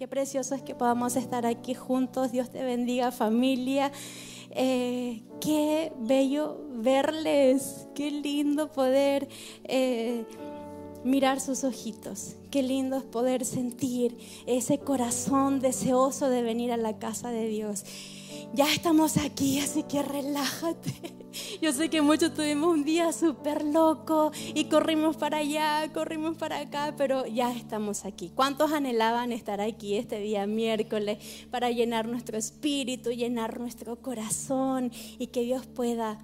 Qué precioso es que podamos estar aquí juntos. Dios te bendiga familia. Eh, qué bello verles. Qué lindo poder eh, mirar sus ojitos. Qué lindo es poder sentir ese corazón deseoso de venir a la casa de Dios. Ya estamos aquí, así que relájate. Yo sé que muchos tuvimos un día súper loco y corrimos para allá, corrimos para acá, pero ya estamos aquí. ¿Cuántos anhelaban estar aquí este día miércoles para llenar nuestro espíritu, llenar nuestro corazón y que Dios pueda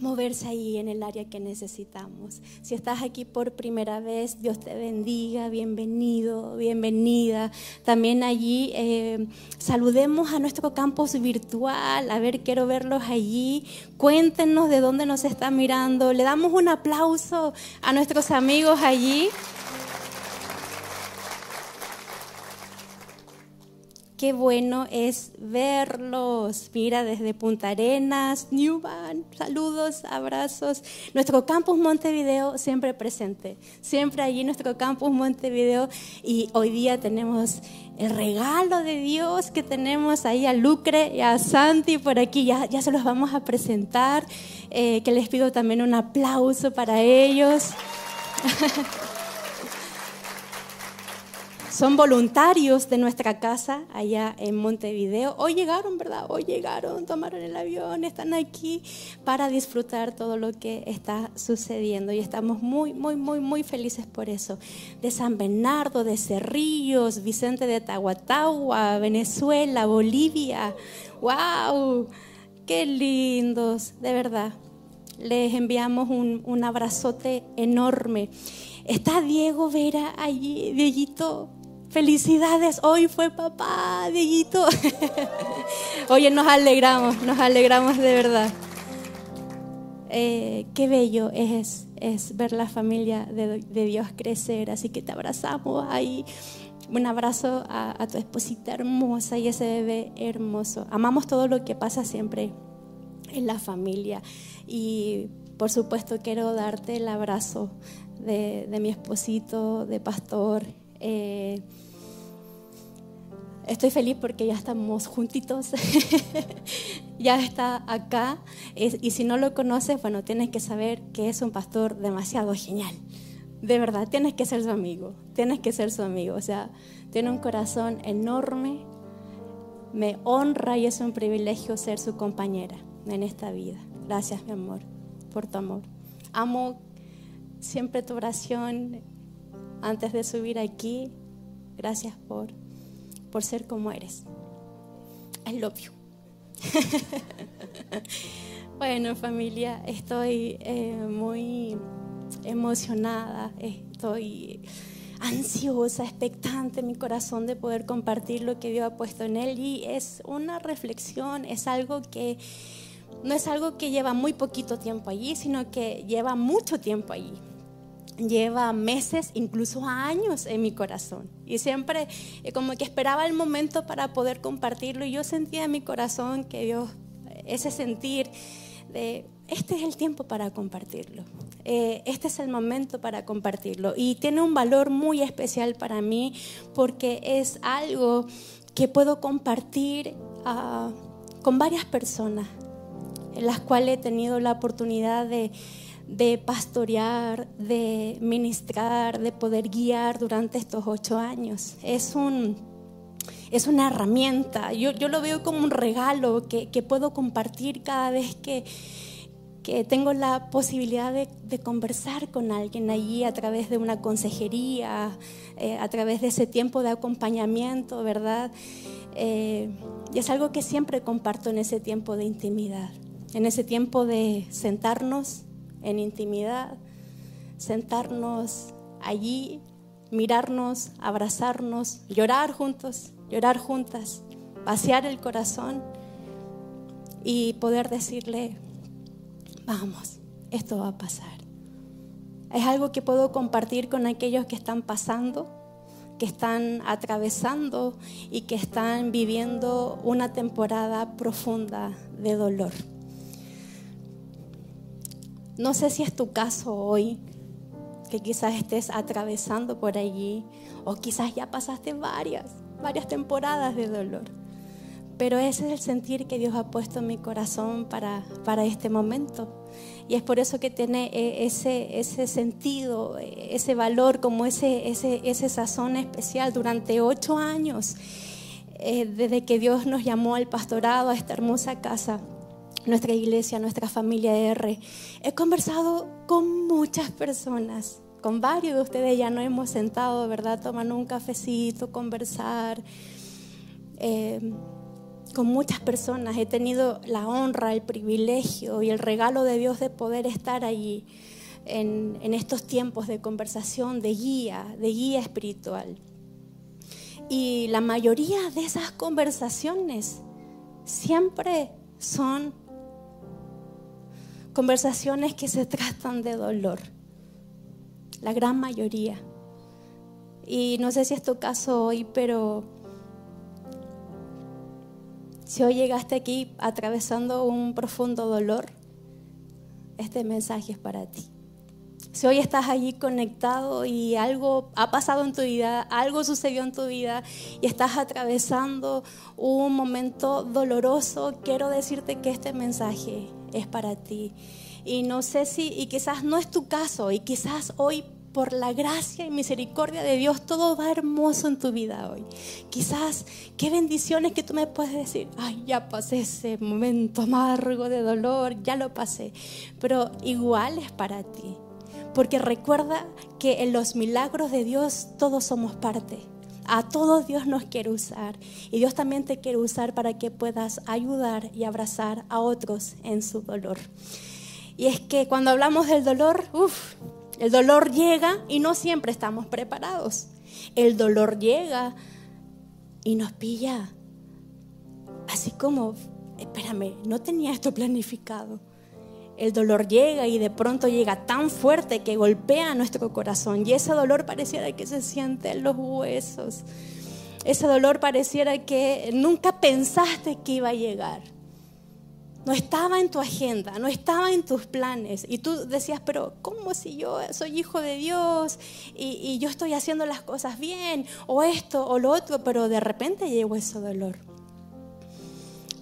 moverse ahí en el área que necesitamos. Si estás aquí por primera vez, Dios te bendiga, bienvenido, bienvenida. También allí eh, saludemos a nuestro campus virtual, a ver, quiero verlos allí. Cuéntenos de dónde nos están mirando. Le damos un aplauso a nuestros amigos allí. Qué bueno es verlos. Mira, desde Punta Arenas, Newman, saludos, abrazos. Nuestro campus Montevideo siempre presente, siempre allí nuestro campus Montevideo. Y hoy día tenemos el regalo de Dios que tenemos ahí a Lucre y a Santi por aquí. Ya, ya se los vamos a presentar, eh, que les pido también un aplauso para ellos. Son voluntarios de nuestra casa allá en Montevideo. Hoy llegaron, ¿verdad? Hoy llegaron, tomaron el avión, están aquí para disfrutar todo lo que está sucediendo. Y estamos muy, muy, muy, muy felices por eso. De San Bernardo, de Cerrillos, Vicente de Tahuatahua, Venezuela, Bolivia. ¡Wow! ¡Qué lindos! De verdad. Les enviamos un, abrazote enorme. Está Diego Vera allí, Dieguito, Felicidades, hoy fue papá, Dieguito. Oye, nos alegramos, nos alegramos de verdad. Eh, qué bello es, es ver la familia de, Dios crecer, así que te abrazamos ahí. Un abrazo a, a tu esposita hermosa y ese bebé hermoso. Amamos todo lo que pasa siempre en la familia y por supuesto quiero darte el abrazo de, de mi esposito, de pastor. Eh, Estoy feliz porque ya estamos juntitos, ya está acá. Y, si no lo conoces, bueno, tienes que saber que es un pastor demasiado genial. De verdad, tienes que ser su amigo, tienes que ser su amigo. O sea, tiene un corazón enorme, me honra y es un privilegio ser su compañera en esta vida. Gracias, mi amor, por tu amor. Amo siempre tu oración antes de subir aquí. Gracias por por ser como eres. I love you. bueno, familia, estoy eh, muy emocionada, estoy ansiosa, expectante mi corazón de poder compartir lo que Dios ha puesto en él y es una reflexión, es algo que no es algo que lleva muy poquito tiempo allí, sino que lleva mucho tiempo allí lleva meses, incluso años en mi corazón. Y siempre eh, como que esperaba el momento para poder compartirlo. Y yo sentía en mi corazón que Dios, ese sentir de, este es el tiempo para compartirlo. Eh, este es el momento para compartirlo. Y tiene un valor muy especial para mí porque es algo que puedo compartir ah, con varias personas, en las cuales he tenido la oportunidad de de pastorear, de ministrar, de poder guiar durante estos ocho años. Es, un, es una herramienta, yo, yo, lo veo como un regalo que, que puedo compartir cada vez que, que tengo la posibilidad de, conversar con alguien allí a través de una consejería, eh, a través de ese tiempo de acompañamiento, ¿verdad? Eh, y es algo que siempre comparto en ese tiempo de intimidad, en ese tiempo de sentarnos en intimidad, sentarnos allí, mirarnos, abrazarnos, llorar juntos, llorar juntas, vaciar el corazón y poder decirle, vamos, esto va a pasar. Es algo que puedo compartir con aquellos que están pasando, que están atravesando y que están viviendo una temporada profunda de dolor. No sé si es tu caso hoy, que quizás estés atravesando por allí o quizás ya pasaste varias, varias temporadas de dolor. Pero ese es el sentir que Dios ha puesto en mi corazón para, para este momento. Y es por eso que tiene eh, ese, ese sentido, ese valor, como ese, ese, ese sazón especial durante ocho años, eh, desde que Dios nos llamó al pastorado, a esta hermosa casa, nuestra iglesia, nuestra familia R. He conversado con muchas personas, con varios de ustedes ya no hemos sentado, ¿verdad? Tomando un cafecito, conversar con muchas personas, he tenido la honra, el privilegio y el regalo de Dios de poder estar allí en, estos tiempos de conversación, de guía, de guía espiritual. Y la mayoría de esas conversaciones siempre son conversaciones que se tratan de dolor. La gran mayoría. Y no sé si es tu caso hoy, pero si hoy llegaste aquí atravesando un profundo dolor, este mensaje es para ti. Si hoy estás allí conectado y algo ha pasado en tu vida, algo sucedió en tu vida y estás atravesando un momento doloroso, quiero decirte que este mensaje es para ti. Y no sé si, y quizás no es tu caso, y quizás hoy por la gracia y misericordia de Dios, todo va hermoso en tu vida hoy. Quizás, qué bendiciones que tú me puedes decir, ay, ya pasé ese momento amargo de dolor, ya lo pasé, pero igual es para ti. Porque recuerda que en los milagros de Dios todos somos parte. A todos Dios nos quiere usar y Dios también te quiere usar para que puedas ayudar y abrazar a otros en su dolor. Y es que cuando hablamos del dolor, uff, el dolor llega y no siempre estamos preparados. El dolor llega y nos pilla así como, espérame, no tenía esto planificado. El dolor llega y de pronto llega tan fuerte que golpea nuestro corazón y ese dolor pareciera que se siente en los huesos. Ese dolor pareciera que nunca pensaste que iba a llegar no estaba en tu agenda, no estaba en tus planes. Y tú decías, pero ¿cómo si yo soy hijo de Dios y, yo estoy haciendo las cosas bien? O esto o lo otro, pero de repente llegó ese dolor.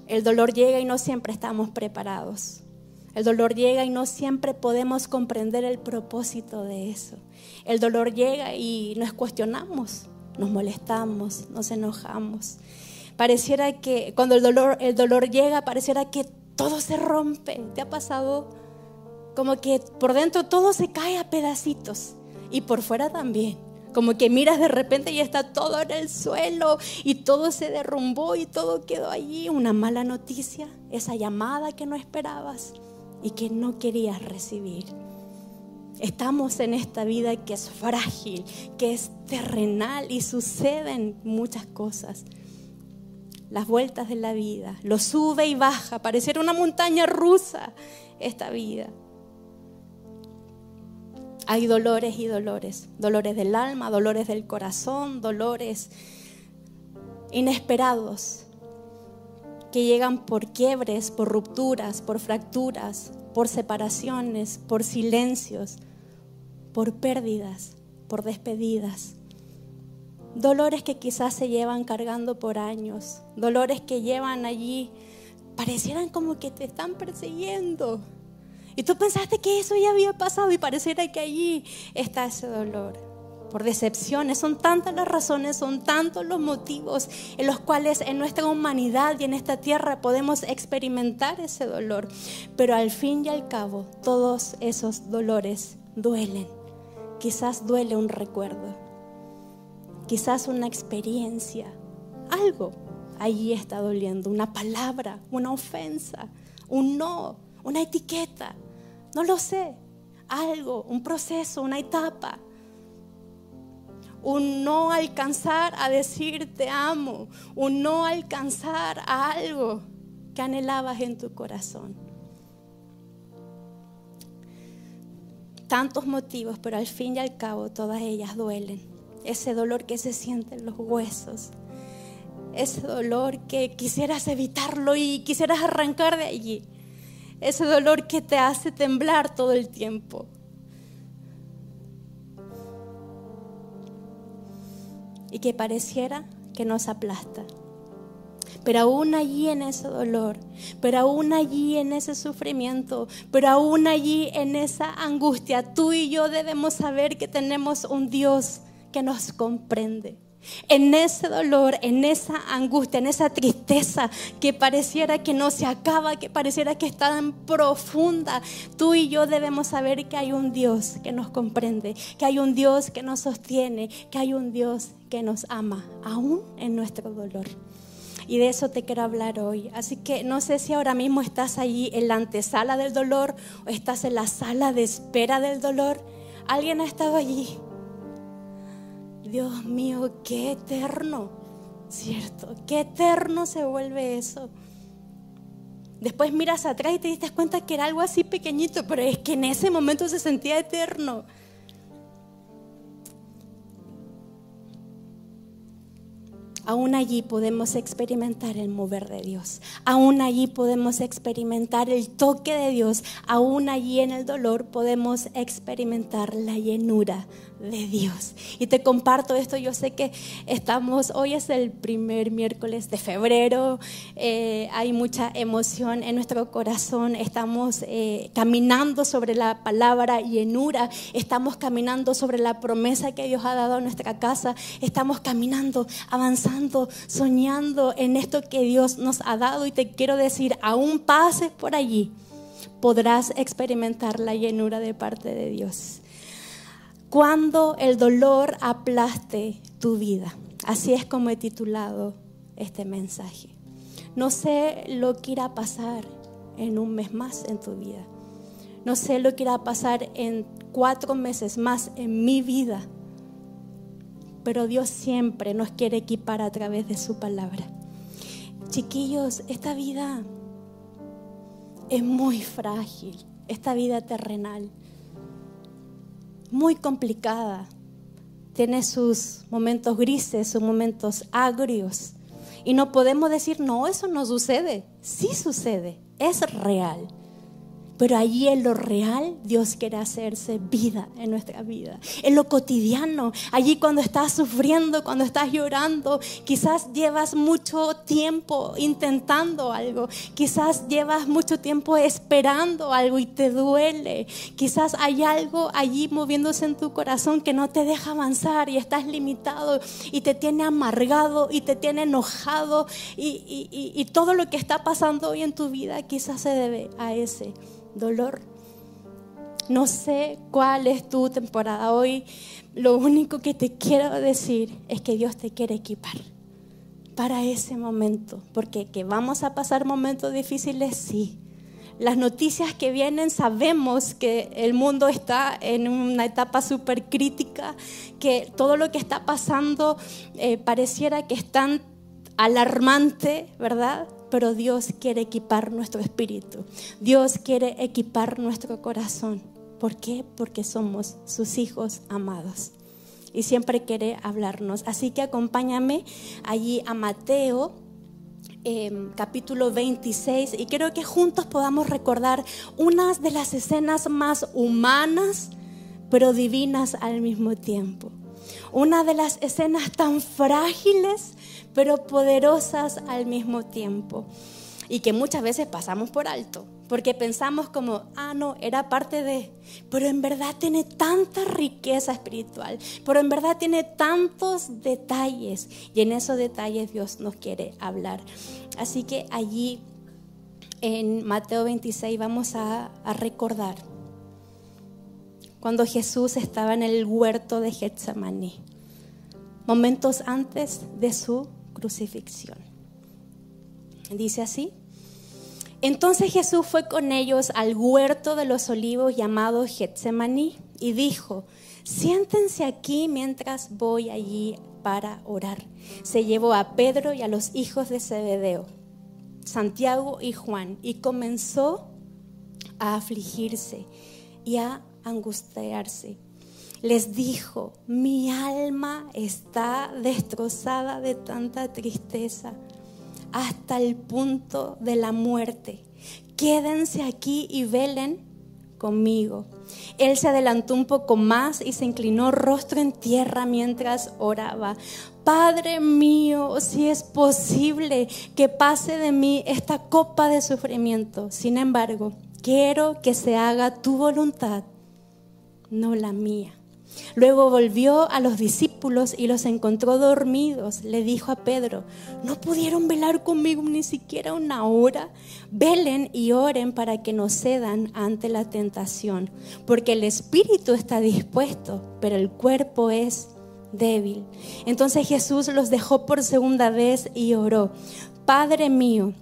El dolor llega y no siempre estamos preparados. El dolor llega y no siempre podemos comprender el propósito de eso. El dolor llega y nos cuestionamos, nos molestamos, nos enojamos. Pareciera que cuando el dolor, el dolor llega, pareciera que todo se rompe. ¿Te ha pasado? Como que por dentro todo se cae a pedacitos y por fuera también. Como que miras de repente y está todo en el suelo y todo se derrumbó y todo quedó allí. Una mala noticia, esa llamada que no esperabas y que no querías recibir. Estamos en esta vida que es frágil, que es terrenal y suceden muchas cosas las vueltas de la vida, lo sube y baja, pareciera una montaña rusa esta vida. Hay dolores y dolores, dolores del alma, dolores del corazón, dolores inesperados que llegan por quiebres, por rupturas, por fracturas, por separaciones, por silencios, por pérdidas, por despedidas. Dolores que quizás se llevan cargando por años, dolores que llevan allí, parecieran como que te están persiguiendo. Y tú pensaste que eso ya había pasado y pareciera que allí está ese dolor. Por decepciones, son tantas las razones, son tantos los motivos en los cuales en nuestra humanidad y en esta tierra podemos experimentar ese dolor. Pero al fin y al cabo, todos esos dolores duelen. Quizás duele un recuerdo quizás una experiencia, algo allí está doliendo, una palabra, una ofensa, un no, una etiqueta, no lo sé, algo, un proceso, una etapa. Un no alcanzar a decir te amo, un no alcanzar a algo que anhelabas en tu corazón. Tantos motivos, pero al fin y al cabo todas ellas duelen ese dolor que se siente en los huesos, ese dolor que quisieras evitarlo y quisieras arrancar de allí, ese dolor que te hace temblar todo el tiempo. Y que pareciera que nos aplasta. Pero aún allí en ese dolor, pero aún allí en ese sufrimiento, pero aún allí en esa angustia, tú y yo debemos saber que tenemos un Dios que nos comprende. En ese dolor, en esa angustia, en esa tristeza que pareciera que no se acaba, que pareciera que está tan profunda, tú y yo debemos saber que hay un Dios que nos comprende, que hay un Dios que nos sostiene, que hay un Dios que nos ama, aún en nuestro dolor. Y de eso te quiero hablar hoy. Así que no sé si ahora mismo estás allí en la antesala del dolor o estás en la sala de espera del dolor. ¿Alguien ha estado allí? Dios mío, qué eterno, ¿cierto? Qué eterno se vuelve eso. Después miras atrás y te diste cuenta que era algo así pequeñito, pero es que en ese momento se sentía eterno. Aún allí podemos experimentar el mover de Dios. Aún allí podemos experimentar el toque de Dios. Aún allí en el dolor podemos experimentar la llenura de Dios. Y te comparto esto, yo sé que estamos, hoy es el primer miércoles de febrero, eh, hay mucha emoción en nuestro corazón, estamos eh, caminando sobre la palabra llenura, estamos caminando sobre la promesa que Dios ha dado a nuestra casa, estamos caminando, avanzando, soñando en esto que Dios nos ha dado y te quiero decir, aún pases por allí, podrás experimentar la llenura de parte de Dios cuando el dolor aplaste tu vida. Así es como he titulado este mensaje. No sé lo que irá a pasar en un mes más en tu vida. No sé lo que irá a pasar en cuatro meses más en mi vida. Pero Dios siempre nos quiere equipar a través de su palabra. Chiquillos, esta vida es muy frágil, esta vida terrenal muy complicada. Tiene sus momentos grises, sus momentos agrios. Y no podemos decir, no, eso no sucede. Sí sucede, es real. Pero allí en lo real Dios quiere hacerse vida en nuestra vida. En lo cotidiano, allí cuando estás sufriendo, cuando estás llorando, quizás llevas mucho tiempo intentando algo, quizás llevas mucho tiempo esperando algo y te duele. Quizás hay algo allí moviéndose en tu corazón que no te deja avanzar y estás limitado y te tiene amargado y te tiene enojado y, y todo lo que está pasando hoy en tu vida quizás se debe a ese dolor. No sé cuál es tu temporada hoy. Lo único que te quiero decir es que Dios te quiere equipar para ese momento. Porque que vamos a pasar momentos difíciles, sí. Las noticias que vienen sabemos que el mundo está en una etapa súper crítica, que todo lo que está pasando eh, pareciera que es tan alarmante, ¿verdad? Pero Dios quiere equipar nuestro espíritu. Dios quiere equipar nuestro corazón. ¿Por qué? Porque somos sus hijos amados. Y siempre quiere hablarnos. Así que acompáñame allí a Mateo em, capítulo 26 y quiero que juntos podamos recordar unas de las escenas más humanas, pero divinas al mismo tiempo. Una de las escenas tan frágiles, pero poderosas al mismo tiempo. Y que muchas veces pasamos por alto, porque pensamos como, ah, no, era parte de, pero en verdad tiene tanta riqueza espiritual, pero en verdad tiene tantos detalles, y en esos detalles Dios nos quiere hablar. Así que allí en Mateo 26 vamos a, a recordar cuando Jesús estaba en el huerto de Getsemaní, momentos antes de su Dice así. Entonces Jesús fue con ellos al huerto de los olivos llamado Getsemaní y dijo, siéntense aquí mientras voy allí para orar. Se llevó a Pedro y a los hijos de Zebedeo, Santiago y Juan, y comenzó a afligirse y a angustiarse les dijo, mi alma está destrozada de tanta tristeza hasta el punto de la muerte. Quédense aquí y velen conmigo. Él se adelantó un poco más y se inclinó rostro en tierra mientras oraba. Padre mío, si es posible que pase de mí esta copa de sufrimiento. Sin embargo, quiero que se haga tu voluntad, no la mía. Luego volvió a los discípulos y los encontró dormidos. Le dijo a Pedro, ¿no pudieron velar conmigo ni siquiera una hora? Velen y oren para que no cedan ante la tentación, porque el espíritu está dispuesto, pero el cuerpo es débil. Entonces Jesús los dejó por segunda vez y oró, Padre mío,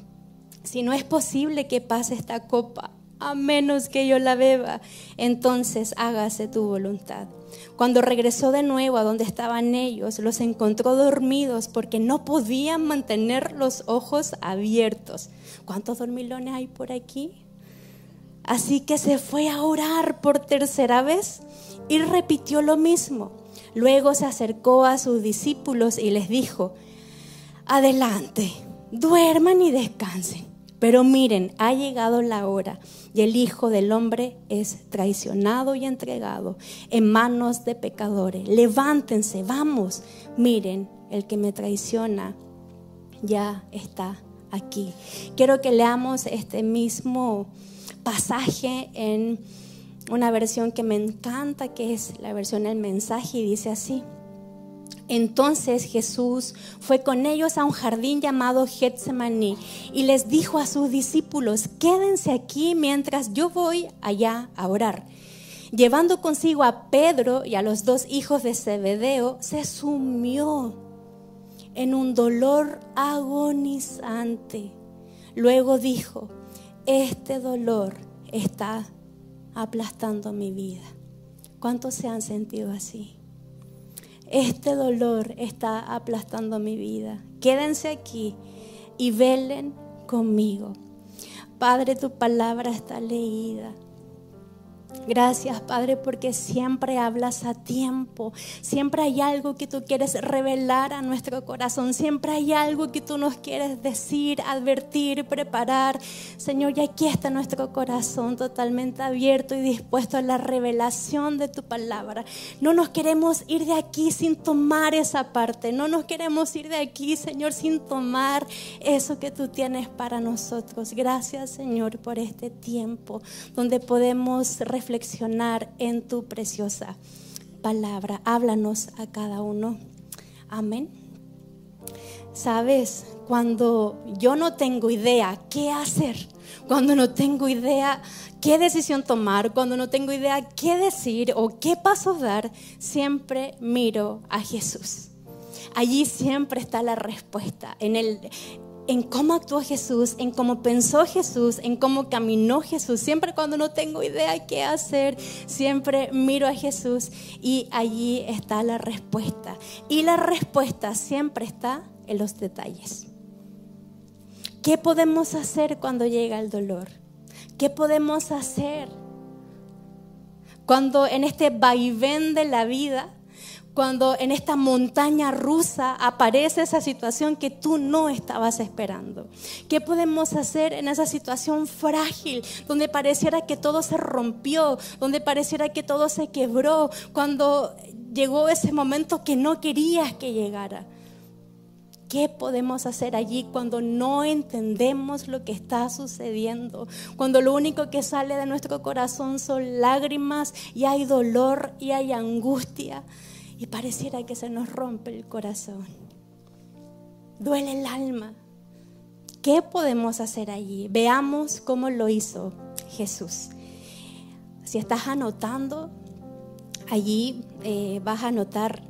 si no es posible que pase esta copa, a menos que yo la beba, entonces hágase tu voluntad. Cuando regresó de nuevo a donde estaban ellos, los encontró dormidos porque no podían mantener los ojos abiertos. ¿Cuántos dormilones hay por aquí? Así que se fue a orar por tercera vez y repitió lo mismo. Luego se acercó a sus discípulos y les dijo, adelante, duerman y descansen. Pero miren, ha llegado la hora y el Hijo del Hombre es traicionado y entregado en manos de pecadores. Levántense, vamos. Miren, el que me traiciona ya está aquí. Quiero que leamos este mismo pasaje en una versión que me encanta, que es la versión del mensaje, y dice así. Entonces Jesús fue con ellos a un jardín llamado Getsemaní y les dijo a sus discípulos, quédense aquí mientras yo voy allá a orar. Llevando consigo a Pedro y a los dos hijos de Zebedeo, se sumió en un dolor agonizante. Luego dijo, este dolor está aplastando mi vida. ¿Cuántos se han sentido así? Este dolor está aplastando mi vida. Quédense aquí y velen conmigo. Padre, tu palabra está leída. Gracias, Padre, porque siempre hablas a tiempo. Siempre hay algo que tú quieres revelar a nuestro corazón. Siempre hay algo que tú nos quieres decir, advertir, preparar. Señor, y aquí está nuestro corazón totalmente abierto y dispuesto a la revelación de tu palabra. No nos queremos ir de aquí sin tomar esa parte. No nos queremos ir de aquí, Señor, sin tomar eso que tú tienes para nosotros. Gracias, Señor, por este tiempo donde podemos reflexionar en tu preciosa palabra. Háblanos a cada uno. Amén. Sabes, cuando yo no tengo idea qué hacer, cuando no tengo idea qué decisión tomar, cuando no tengo idea qué decir o qué pasos dar, siempre miro a Jesús. Allí siempre está la respuesta. En el, en cómo actuó Jesús, en cómo pensó Jesús, en cómo caminó Jesús. Siempre cuando no tengo idea qué hacer, siempre miro a Jesús y allí está la respuesta. Y la respuesta siempre está en los detalles. ¿Qué podemos hacer cuando llega el dolor? ¿Qué podemos hacer cuando en este vaivén de la vida cuando en esta montaña rusa aparece esa situación que tú no estabas esperando? ¿Qué podemos hacer en esa situación frágil, donde pareciera que todo se rompió, donde pareciera que todo se quebró, cuando llegó ese momento que no querías que llegara? ¿Qué podemos hacer allí cuando no entendemos lo que está sucediendo? Cuando lo único que sale de nuestro corazón son lágrimas y hay dolor y hay angustia y pareciera que se nos rompe el corazón. Duele el alma. ¿Qué podemos hacer allí? Veamos cómo lo hizo Jesús. Si estás anotando, allí eh, vas a anotar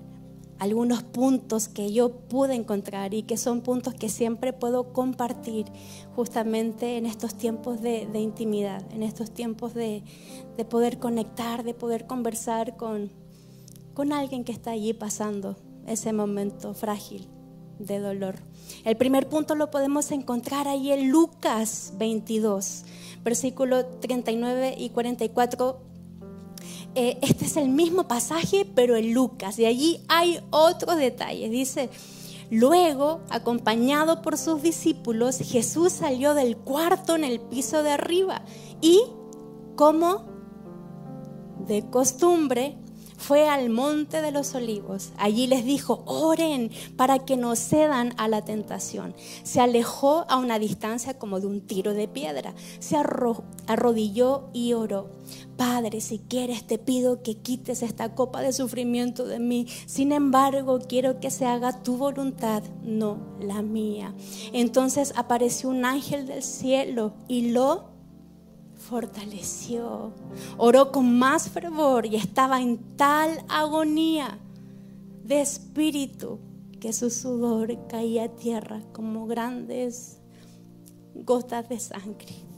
algunos puntos que yo pude encontrar y que son puntos que siempre puedo compartir justamente en estos tiempos de, intimidad, en estos tiempos de poder conectar, de poder conversar con, con alguien que está allí pasando ese momento frágil de dolor. El primer punto lo podemos encontrar ahí en Lucas 22, versículo 39 y 44. Eh, este es el mismo pasaje, pero en Lucas. Y allí hay otros detalles. Dice, luego, acompañado por sus discípulos, Jesús salió del cuarto en el piso de arriba y, como de costumbre, fue al monte de los olivos. Allí les dijo, oren para que no cedan a la tentación. Se alejó a una distancia como de un tiro de piedra. Se arrodilló y oró. Padre, si quieres te pido que quites esta copa de sufrimiento de mí. Sin embargo, quiero que se haga tu voluntad, no la mía. Entonces apareció un ángel del cielo y lo fortaleció. Oró con más fervor y estaba en tal agonía de espíritu que su sudor caía a tierra como grandes gotas de sangre.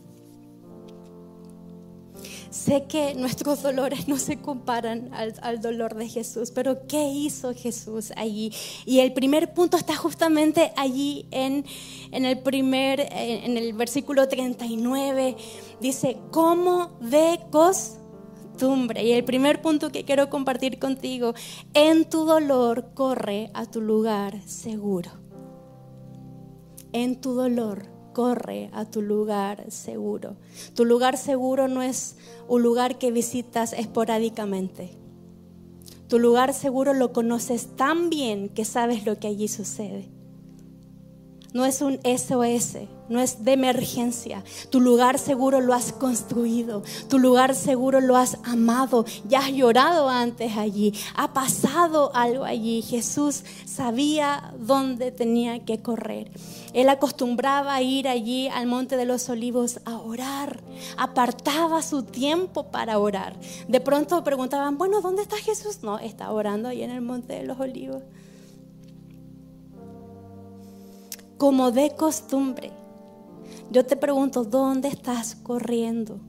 Sé que nuestros dolores no se comparan al, dolor de Jesús, pero ¿qué hizo Jesús allí? Y el primer punto está justamente allí en, en el primer, en el versículo 39. Dice, ¿cómo de costumbre? Y el primer punto que quiero compartir contigo, en tu dolor corre a tu lugar seguro. En tu dolor corre a tu lugar seguro. Tu lugar seguro no es un lugar que visitas esporádicamente. Tu lugar seguro lo conoces tan bien que sabes lo que allí sucede. No es un SOS, no es de emergencia. Tu lugar seguro lo has construido, tu lugar seguro lo has amado, ya has llorado antes allí, ha pasado algo allí. Jesús sabía dónde tenía que correr. Él acostumbraba a ir allí al Monte de los Olivos a orar, apartaba su tiempo para orar. De pronto preguntaban, bueno, ¿dónde está Jesús? No, está orando ahí en el Monte de los Olivos. Como de costumbre, yo te pregunto, ¿dónde estás corriendo?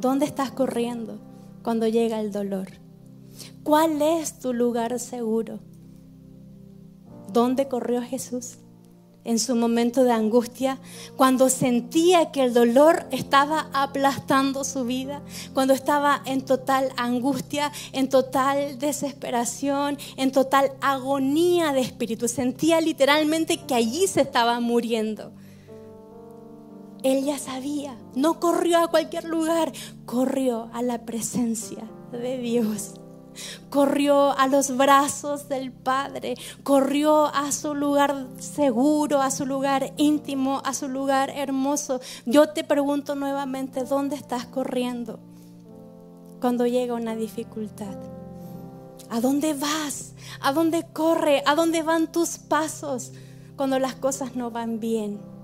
¿Dónde estás corriendo cuando llega el dolor? ¿Cuál es tu lugar seguro? ¿Dónde corrió Jesús? En su momento de angustia, cuando sentía que el dolor estaba aplastando su vida, cuando estaba en total angustia, en total desesperación, en total agonía de espíritu. Sentía literalmente que allí se estaba muriendo. Él ya sabía, no corrió a cualquier lugar, corrió a la presencia de Dios corrió a los brazos del Padre, corrió a su lugar seguro, a su lugar íntimo, a su lugar hermoso. Yo te pregunto nuevamente, ¿dónde estás corriendo cuando llega una dificultad? ¿A dónde vas? ¿A dónde corre? ¿A dónde van tus pasos cuando las cosas no van bien?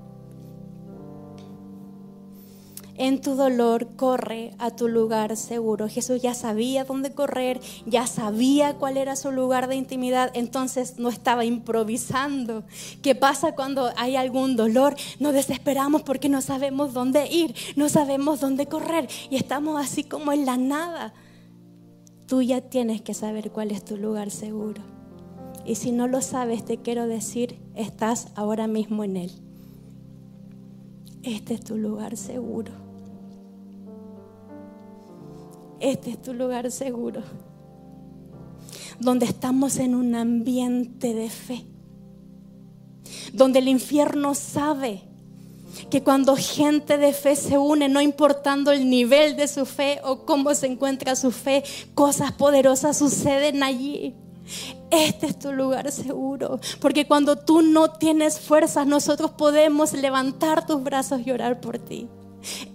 En tu dolor, corre a tu lugar seguro. Jesús ya sabía dónde correr, ya sabía cuál era su lugar de intimidad, entonces no estaba improvisando. ¿Qué pasa cuando hay algún dolor? Nos desesperamos porque no sabemos dónde ir, no sabemos dónde correr y estamos así como en la nada. Tú ya tienes que saber cuál es tu lugar seguro. Y si no lo sabes, te quiero decir, estás ahora mismo en él. Este es tu lugar seguro. Este es tu lugar seguro, donde estamos en un ambiente de fe, donde el infierno sabe que cuando gente de fe se une, no importando el nivel de su fe o cómo se encuentra su fe, cosas poderosas suceden allí. Este es tu lugar seguro, porque cuando tú no tienes fuerzas, nosotros podemos levantar tus brazos y orar por ti.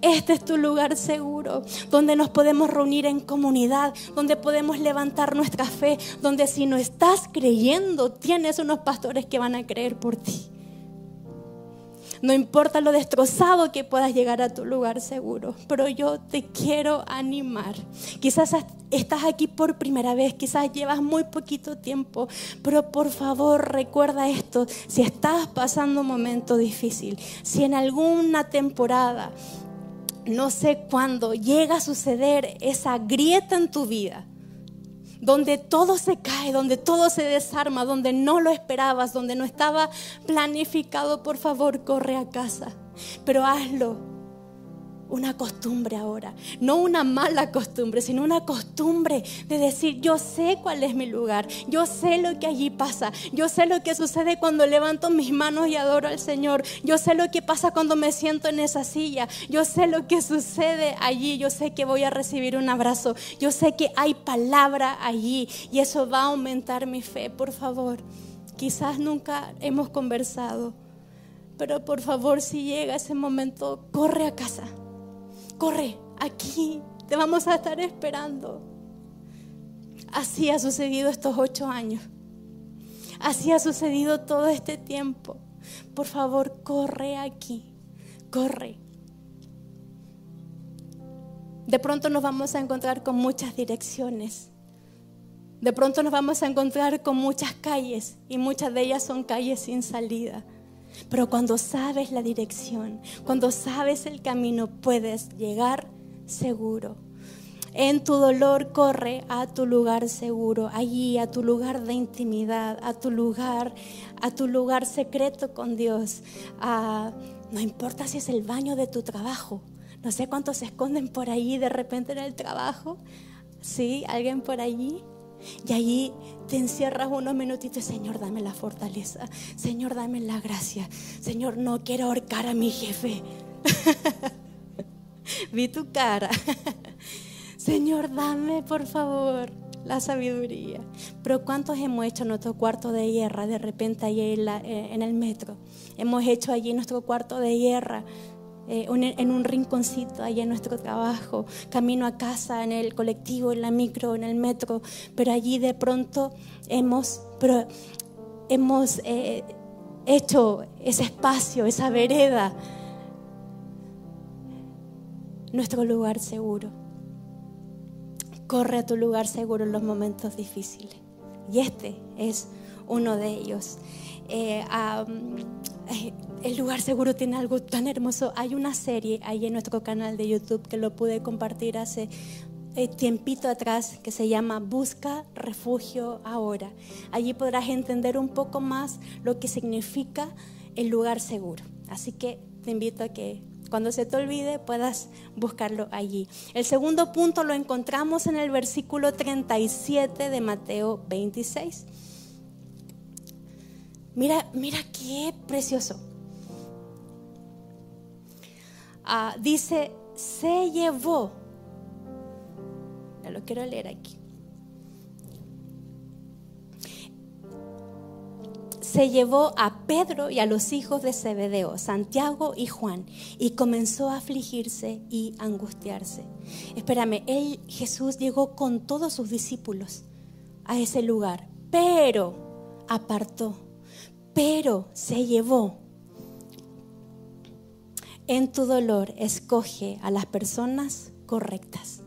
Este es tu lugar seguro, donde nos podemos reunir en comunidad, donde podemos levantar nuestra fe, donde si no estás creyendo, tienes unos pastores que van a creer por ti. No importa lo destrozado que puedas llegar a tu lugar seguro, pero yo te quiero animar. Quizás estás aquí por primera vez, quizás llevas muy poquito tiempo, pero por favor recuerda esto, si estás pasando un momento difícil, si en alguna temporada, no sé cuándo, llega a suceder esa grieta en tu vida, donde todo se cae, donde todo se desarma, donde no lo esperabas, donde no estaba planificado, por favor, corre a casa. Pero hazlo una costumbre ahora, no una mala costumbre, sino una costumbre de decir, yo sé cuál es mi lugar, yo sé lo que allí pasa, yo sé lo que sucede cuando levanto mis manos y adoro al Señor, yo sé lo que pasa cuando me siento en esa silla, yo sé lo que sucede allí, yo sé que voy a recibir un abrazo, yo sé que hay palabra allí y eso va a aumentar mi fe, por favor. Quizás nunca hemos conversado, pero por favor si llega ese momento, corre a casa corre, aquí, te vamos a estar esperando. Así ha sucedido estos ocho años. Así ha sucedido todo este tiempo. Por favor, corre aquí, corre. De pronto nos vamos a encontrar con muchas direcciones. De pronto nos vamos a encontrar con muchas calles y muchas de ellas son calles sin salida. Pero cuando sabes la dirección, cuando sabes el camino, puedes llegar seguro. En tu dolor corre a tu lugar seguro, allí a tu lugar de intimidad, a tu lugar, a tu lugar secreto con Dios. no importa si es el baño de tu trabajo. No sé cuántos se esconden por allí de repente en el trabajo. ¿Sí? ¿Alguien por allí? Y allí te encierras unos minutitos, Señor, dame la fortaleza, Señor, dame la gracia, Señor, no quiero ahorcar a mi jefe. Vi tu cara. Señor, dame por favor la sabiduría. Pero ¿cuántos hemos hecho nuestro cuarto de guerra de repente allí eh, en el metro? Hemos hecho allí nuestro cuarto de guerra eh, en un rinconcito allá en nuestro trabajo, camino a casa, en el colectivo, en la micro, en el metro, pero allí de pronto hemos, hemos eh, hecho ese espacio, esa vereda, nuestro lugar seguro. Corre a tu lugar seguro en los momentos difíciles. Y este es uno de ellos. Eh, el lugar seguro tiene algo tan hermoso. Hay una serie ahí en nuestro canal de YouTube que lo pude compartir hace eh, tiempito atrás que se llama Busca refugio ahora. Allí podrás entender un poco más lo que significa el lugar seguro. Así que te invito a que cuando se te olvide puedas buscarlo allí. El segundo punto lo encontramos en el versículo 37 de Mateo 26. Mira, mira qué precioso. Ah, dice, se llevó. Ya lo quiero leer aquí. se llevó a Pedro y a los hijos de Zebedeo, Santiago y Juan, y comenzó a afligirse y angustiarse. Espérame, él, Jesús llegó con todos sus discípulos a ese lugar, pero apartó, pero se llevó en tu dolor escoge a las personas correctas.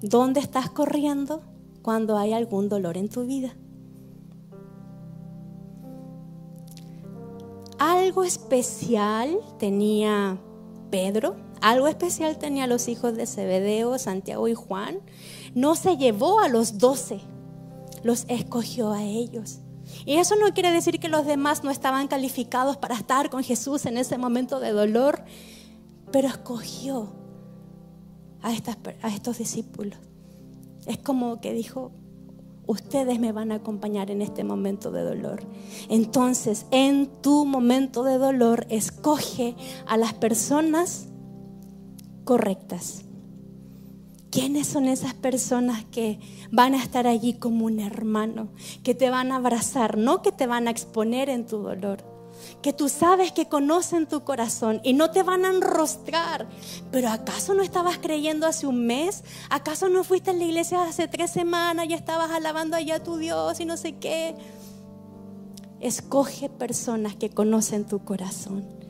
¿Dónde estás corriendo cuando hay algún dolor en tu vida? Algo especial tenía Pedro, algo especial tenía los hijos de Zebedeo, Santiago y Juan. No se llevó a los doce, los escogió a ellos. Y eso no quiere decir que los demás no estaban calificados para estar con Jesús en ese momento de dolor, pero escogió a, a estos discípulos. Es como que dijo, ustedes me van a acompañar en este momento de dolor. Entonces, en tu momento de dolor, escoge a las personas correctas. ¿Quiénes son esas personas que van a estar allí como un hermano, que te van a abrazar, no que te van a exponer en tu dolor? Que tú sabes que conocen tu corazón y no te van a enrostrar. Pero ¿acaso no estabas creyendo hace un mes? ¿Acaso no fuiste a la iglesia hace tres semanas y estabas alabando allá a tu Dios y no sé qué? Escoge personas que conocen tu corazón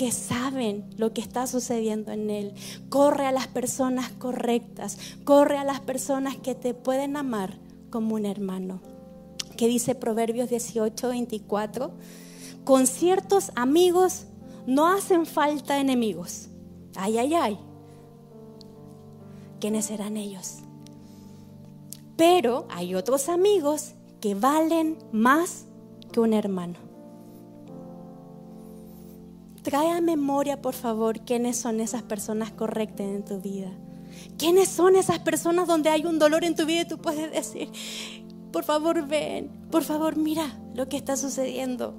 que saben lo que está sucediendo en él. Corre a las personas correctas, corre a las personas que te pueden amar como un hermano. Que dice Proverbios 18, 24, con ciertos amigos no hacen falta enemigos. Ay, ay, ay. ¿Quiénes serán ellos? Pero hay otros amigos que valen más que un hermano. Trae a memoria, por favor, quiénes son esas personas correctas en tu vida. ¿Quiénes son esas personas donde hay un dolor en tu vida y tú puedes decir, por favor ven, por favor mira lo que está sucediendo?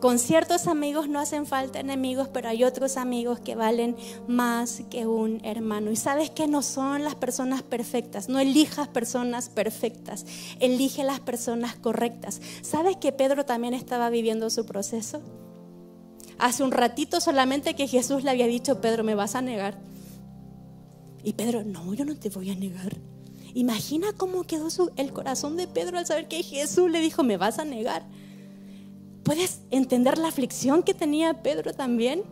Con ciertos amigos no hacen falta enemigos, pero hay otros amigos que valen más que un hermano. Y sabes que no son las personas perfectas. No elijas personas perfectas. Elige las personas correctas. ¿Sabes que Pedro también estaba viviendo su proceso? Hace un ratito solamente que Jesús le había dicho, Pedro, me vas a negar. Y Pedro, no, yo no te voy a negar. Imagina cómo quedó el corazón de Pedro al saber que Jesús le dijo, me vas a negar. ¿Puedes entender la aflicción que tenía Pedro también?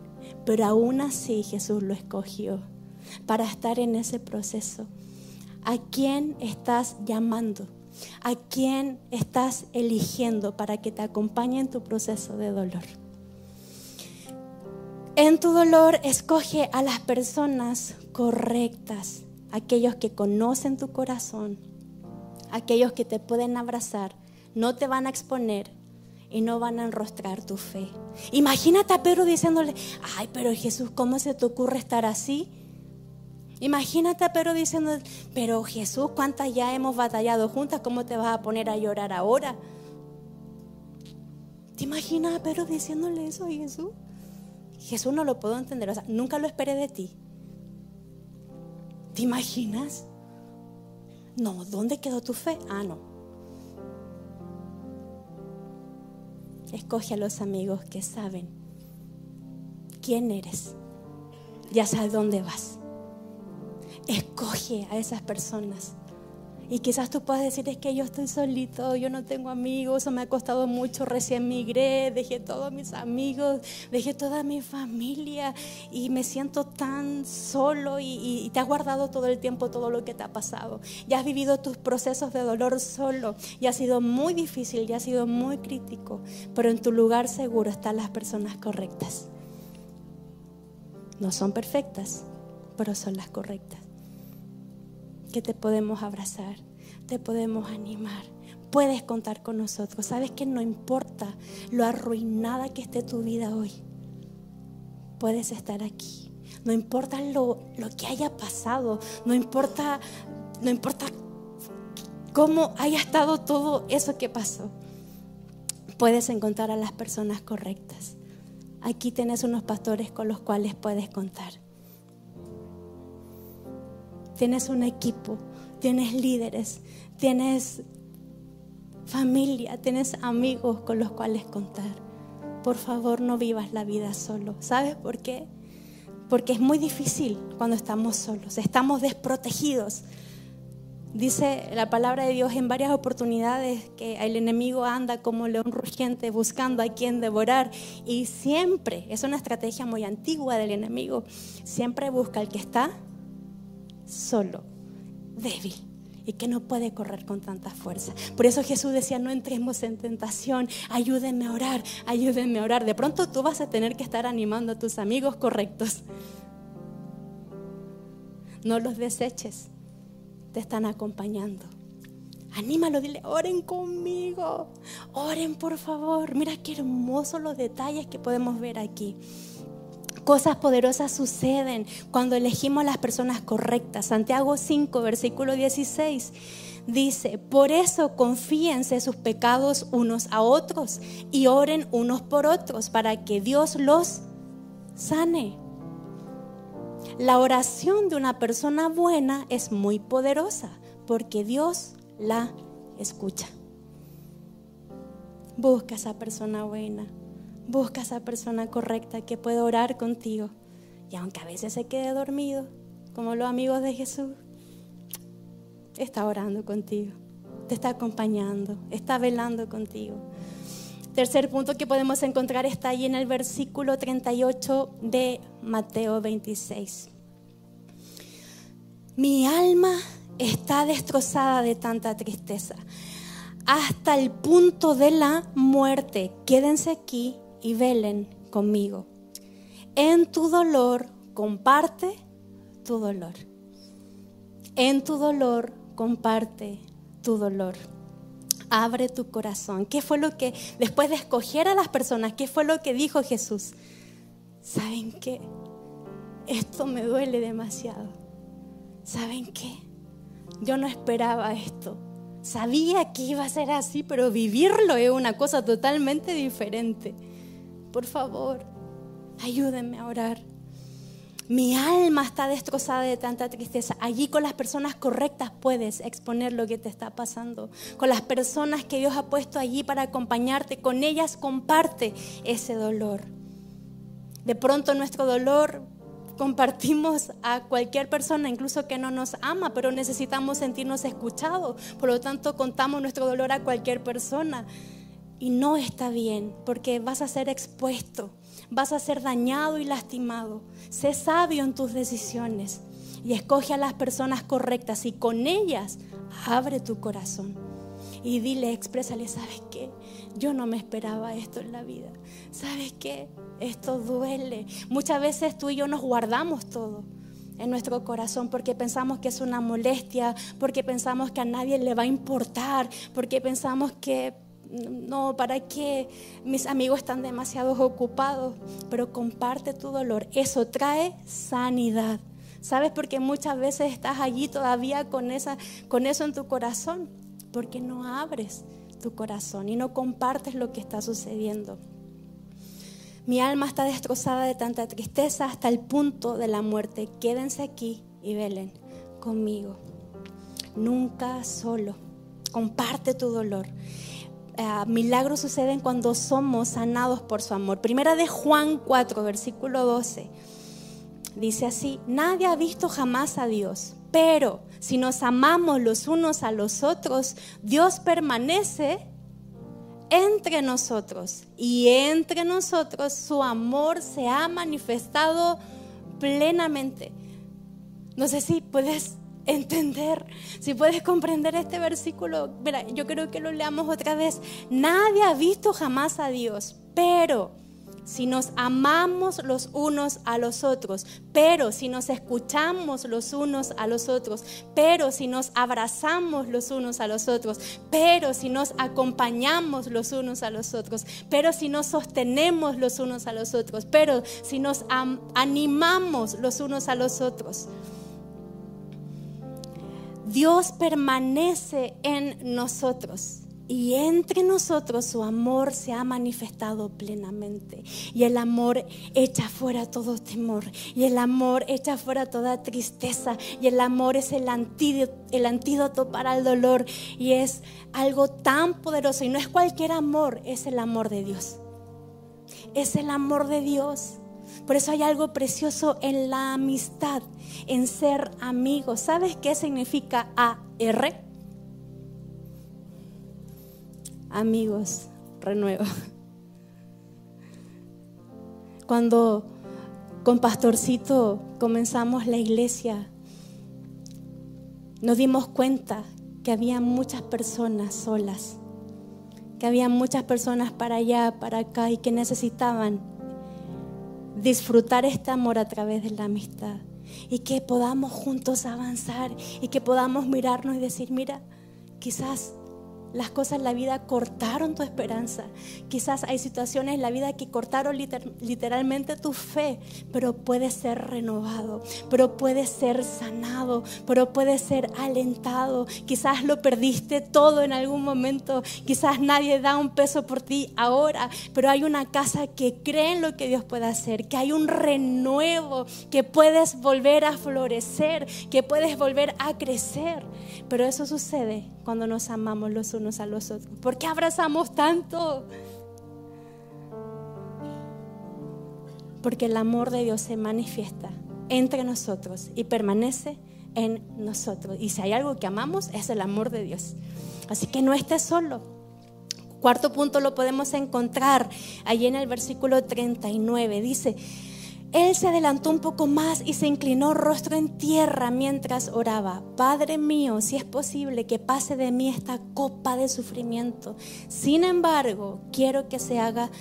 Pero aún así Jesús lo escogió para estar en ese proceso. ¿A quién estás llamando? ¿A quién estás eligiendo para que te acompañe en tu proceso de dolor? En tu dolor escoge a las personas correctas, aquellos que conocen tu corazón, aquellos que te pueden abrazar, no te van a exponer, y no van a enrostrar tu fe. Imagínate a Pedro diciéndole, ay, pero Jesús, ¿cómo se te ocurre estar así? Imagínate a Pedro diciendo, pero Jesús, ¿cuántas ya hemos batallado juntas? ¿Cómo te vas a poner a llorar ahora? ¿Te imaginas a Pedro diciéndole eso a Jesús? Jesús no lo puedo entender, o sea, nunca lo esperé de ti. ¿Te imaginas? No, ¿dónde quedó tu fe? Ah, no. Escoge a los amigos que saben quién eres. Ya sabes dónde vas. Escoge a esas personas y quizás tú puedas decir, es que yo estoy solito, yo no tengo amigos, o me ha costado mucho, recién migré, dejé todos mis amigos, dejé toda mi familia y me siento tan solo y, te has guardado todo el tiempo todo lo que te ha pasado. Ya has vivido tus procesos de dolor solo y ha sido muy difícil y ha sido muy crítico, pero en tu lugar seguro están las personas correctas. No son perfectas, pero son las correctas que te podemos abrazar, te podemos animar. Puedes contar con nosotros. Sabes que no importa lo arruinada que esté tu vida hoy. Puedes estar aquí. No importa lo, lo que haya pasado. No importa, no importa cómo haya estado todo eso que pasó. Puedes encontrar a las personas correctas. Aquí tienes unos pastores con los cuales puedes contar tienes un equipo, tienes líderes, tienes familia, tienes amigos con los cuales contar. Por favor, no vivas la vida solo. ¿Sabes por qué? Porque es muy difícil cuando estamos solos, estamos desprotegidos. Dice la palabra de Dios en varias oportunidades que el enemigo anda como león rugiente buscando a quien devorar y siempre, es una estrategia muy antigua del enemigo, siempre busca al que está solo, débil y que no puede correr con tanta fuerza. Por eso Jesús decía, no entremos en tentación, ayúdenme a orar, ayúdenme a orar. De pronto tú vas a tener que estar animando a tus amigos correctos. No los deseches, te están acompañando. Anímalo, dile, oren conmigo, oren por favor. Mira qué hermosos los detalles que podemos ver aquí. Cosas poderosas suceden cuando elegimos las personas correctas. Santiago 5, versículo 16 dice, por eso confíense sus pecados unos a otros y oren unos por otros para que Dios los sane. La oración de una persona buena es muy poderosa porque Dios la escucha. Busca esa persona buena. Busca esa persona correcta que pueda orar contigo. Y aunque a veces se quede dormido, como los amigos de Jesús, está orando contigo, te está acompañando, está velando contigo. Tercer punto que podemos encontrar está ahí en el versículo 38 de Mateo 26. Mi alma está destrozada de tanta tristeza, hasta el punto de la muerte. Quédense aquí y velen conmigo. En tu dolor, comparte tu dolor. En tu dolor, comparte tu dolor. Abre tu corazón. ¿Qué fue lo que, después de escoger a las personas, qué fue lo que dijo Jesús? ¿saben qué? Esto me duele demasiado. ¿Saben qué? Yo no esperaba esto. Sabía que iba a ser así, pero vivirlo es una cosa totalmente diferente. Por favor, ayúdenme a orar. Mi alma está destrozada de tanta tristeza. Allí con las personas correctas puedes exponer lo que te está pasando. Con las personas que Dios ha puesto allí para acompañarte, con ellas comparte ese dolor. De pronto nuestro dolor compartimos a cualquier persona, incluso que no nos ama, pero necesitamos sentirnos escuchados. Por lo tanto, contamos nuestro dolor a cualquier persona. Y no está bien, porque vas a ser expuesto vas a ser dañado y lastimado. Sé sabio en tus decisiones y escoge a las personas correctas y con ellas abre tu corazón. Y dile, exprésale, ¿sabes qué? Yo no me esperaba esto en la vida. ¿Sabes qué? Esto duele. Muchas veces tú y yo nos guardamos todo en nuestro corazón porque pensamos que es una molestia, porque pensamos que a nadie le va a importar, porque pensamos que no, ¿para qué? Mis amigos están demasiado ocupados, pero comparte tu dolor. Eso trae sanidad. ¿Sabes? Porque muchas veces estás allí todavía con, esa, con eso en tu corazón, porque no abres tu corazón y no compartes lo que está sucediendo. Mi alma está destrozada de tanta tristeza hasta el punto de la muerte. Quédense aquí y velen conmigo. Nunca solo. Comparte tu dolor. Eh, milagros suceden cuando somos sanados por su amor. Primera de Juan 4, versículo 12. Dice así, nadie ha visto jamás a Dios, pero si nos amamos los unos a los otros, Dios permanece entre nosotros y entre nosotros su amor se ha manifestado plenamente. No sé si puedes entender, si puedes comprender este versículo, yo creo que lo leamos otra vez. Nadie ha visto jamás a Dios, pero si nos amamos los unos a los otros, pero si nos escuchamos los unos a los otros, pero si nos abrazamos los unos a los otros, pero si nos acompañamos los unos a los otros, pero si nos sostenemos los unos a los otros, pero si nos animamos los unos a los otros. Dios permanece en nosotros y entre nosotros su amor se ha manifestado plenamente. Y el amor echa fuera todo temor. Y el amor echa fuera toda tristeza. Y el amor es el antídoto, el antídoto para el dolor. Y es algo tan poderoso. Y no es cualquier amor, es el amor de Dios. Es el amor de Dios. Por eso hay algo precioso en la amistad, en ser amigos. ¿Sabes qué significa AR? Amigos, renuevo. Cuando con Pastorcito comenzamos la iglesia, nos dimos cuenta que había muchas personas solas, que había muchas personas para allá, para acá y que necesitaban disfrutar este amor a través de la amistad. Y que podamos juntos avanzar y que podamos mirarnos y decir, mira, quizás las cosas en la vida cortaron tu esperanza. Quizás hay situaciones en la vida que cortaron literalmente tu fe, pero puede ser renovado, pero puede ser sanado, pero puede ser alentado. Quizás lo perdiste todo en algún momento, quizás nadie da un peso por ti ahora, pero hay una casa que cree en lo que Dios puede hacer, que hay un renuevo, que puedes volver a florecer, que puedes volver a crecer. Pero eso sucede cuando nos amamos los unos a los otros. ¿Por qué abrazamos tanto? Porque el amor de Dios se manifiesta entre nosotros y permanece en nosotros. Y si hay algo que amamos es el amor de Dios. Así que no estés solo. Cuarto punto lo podemos encontrar allí en el versículo 39. Dice, él se adelantó un poco más y se inclinó rostro en tierra mientras oraba. Padre mío, si es posible que pase de mí esta copa de sufrimiento. Sin embargo, quiero que se haga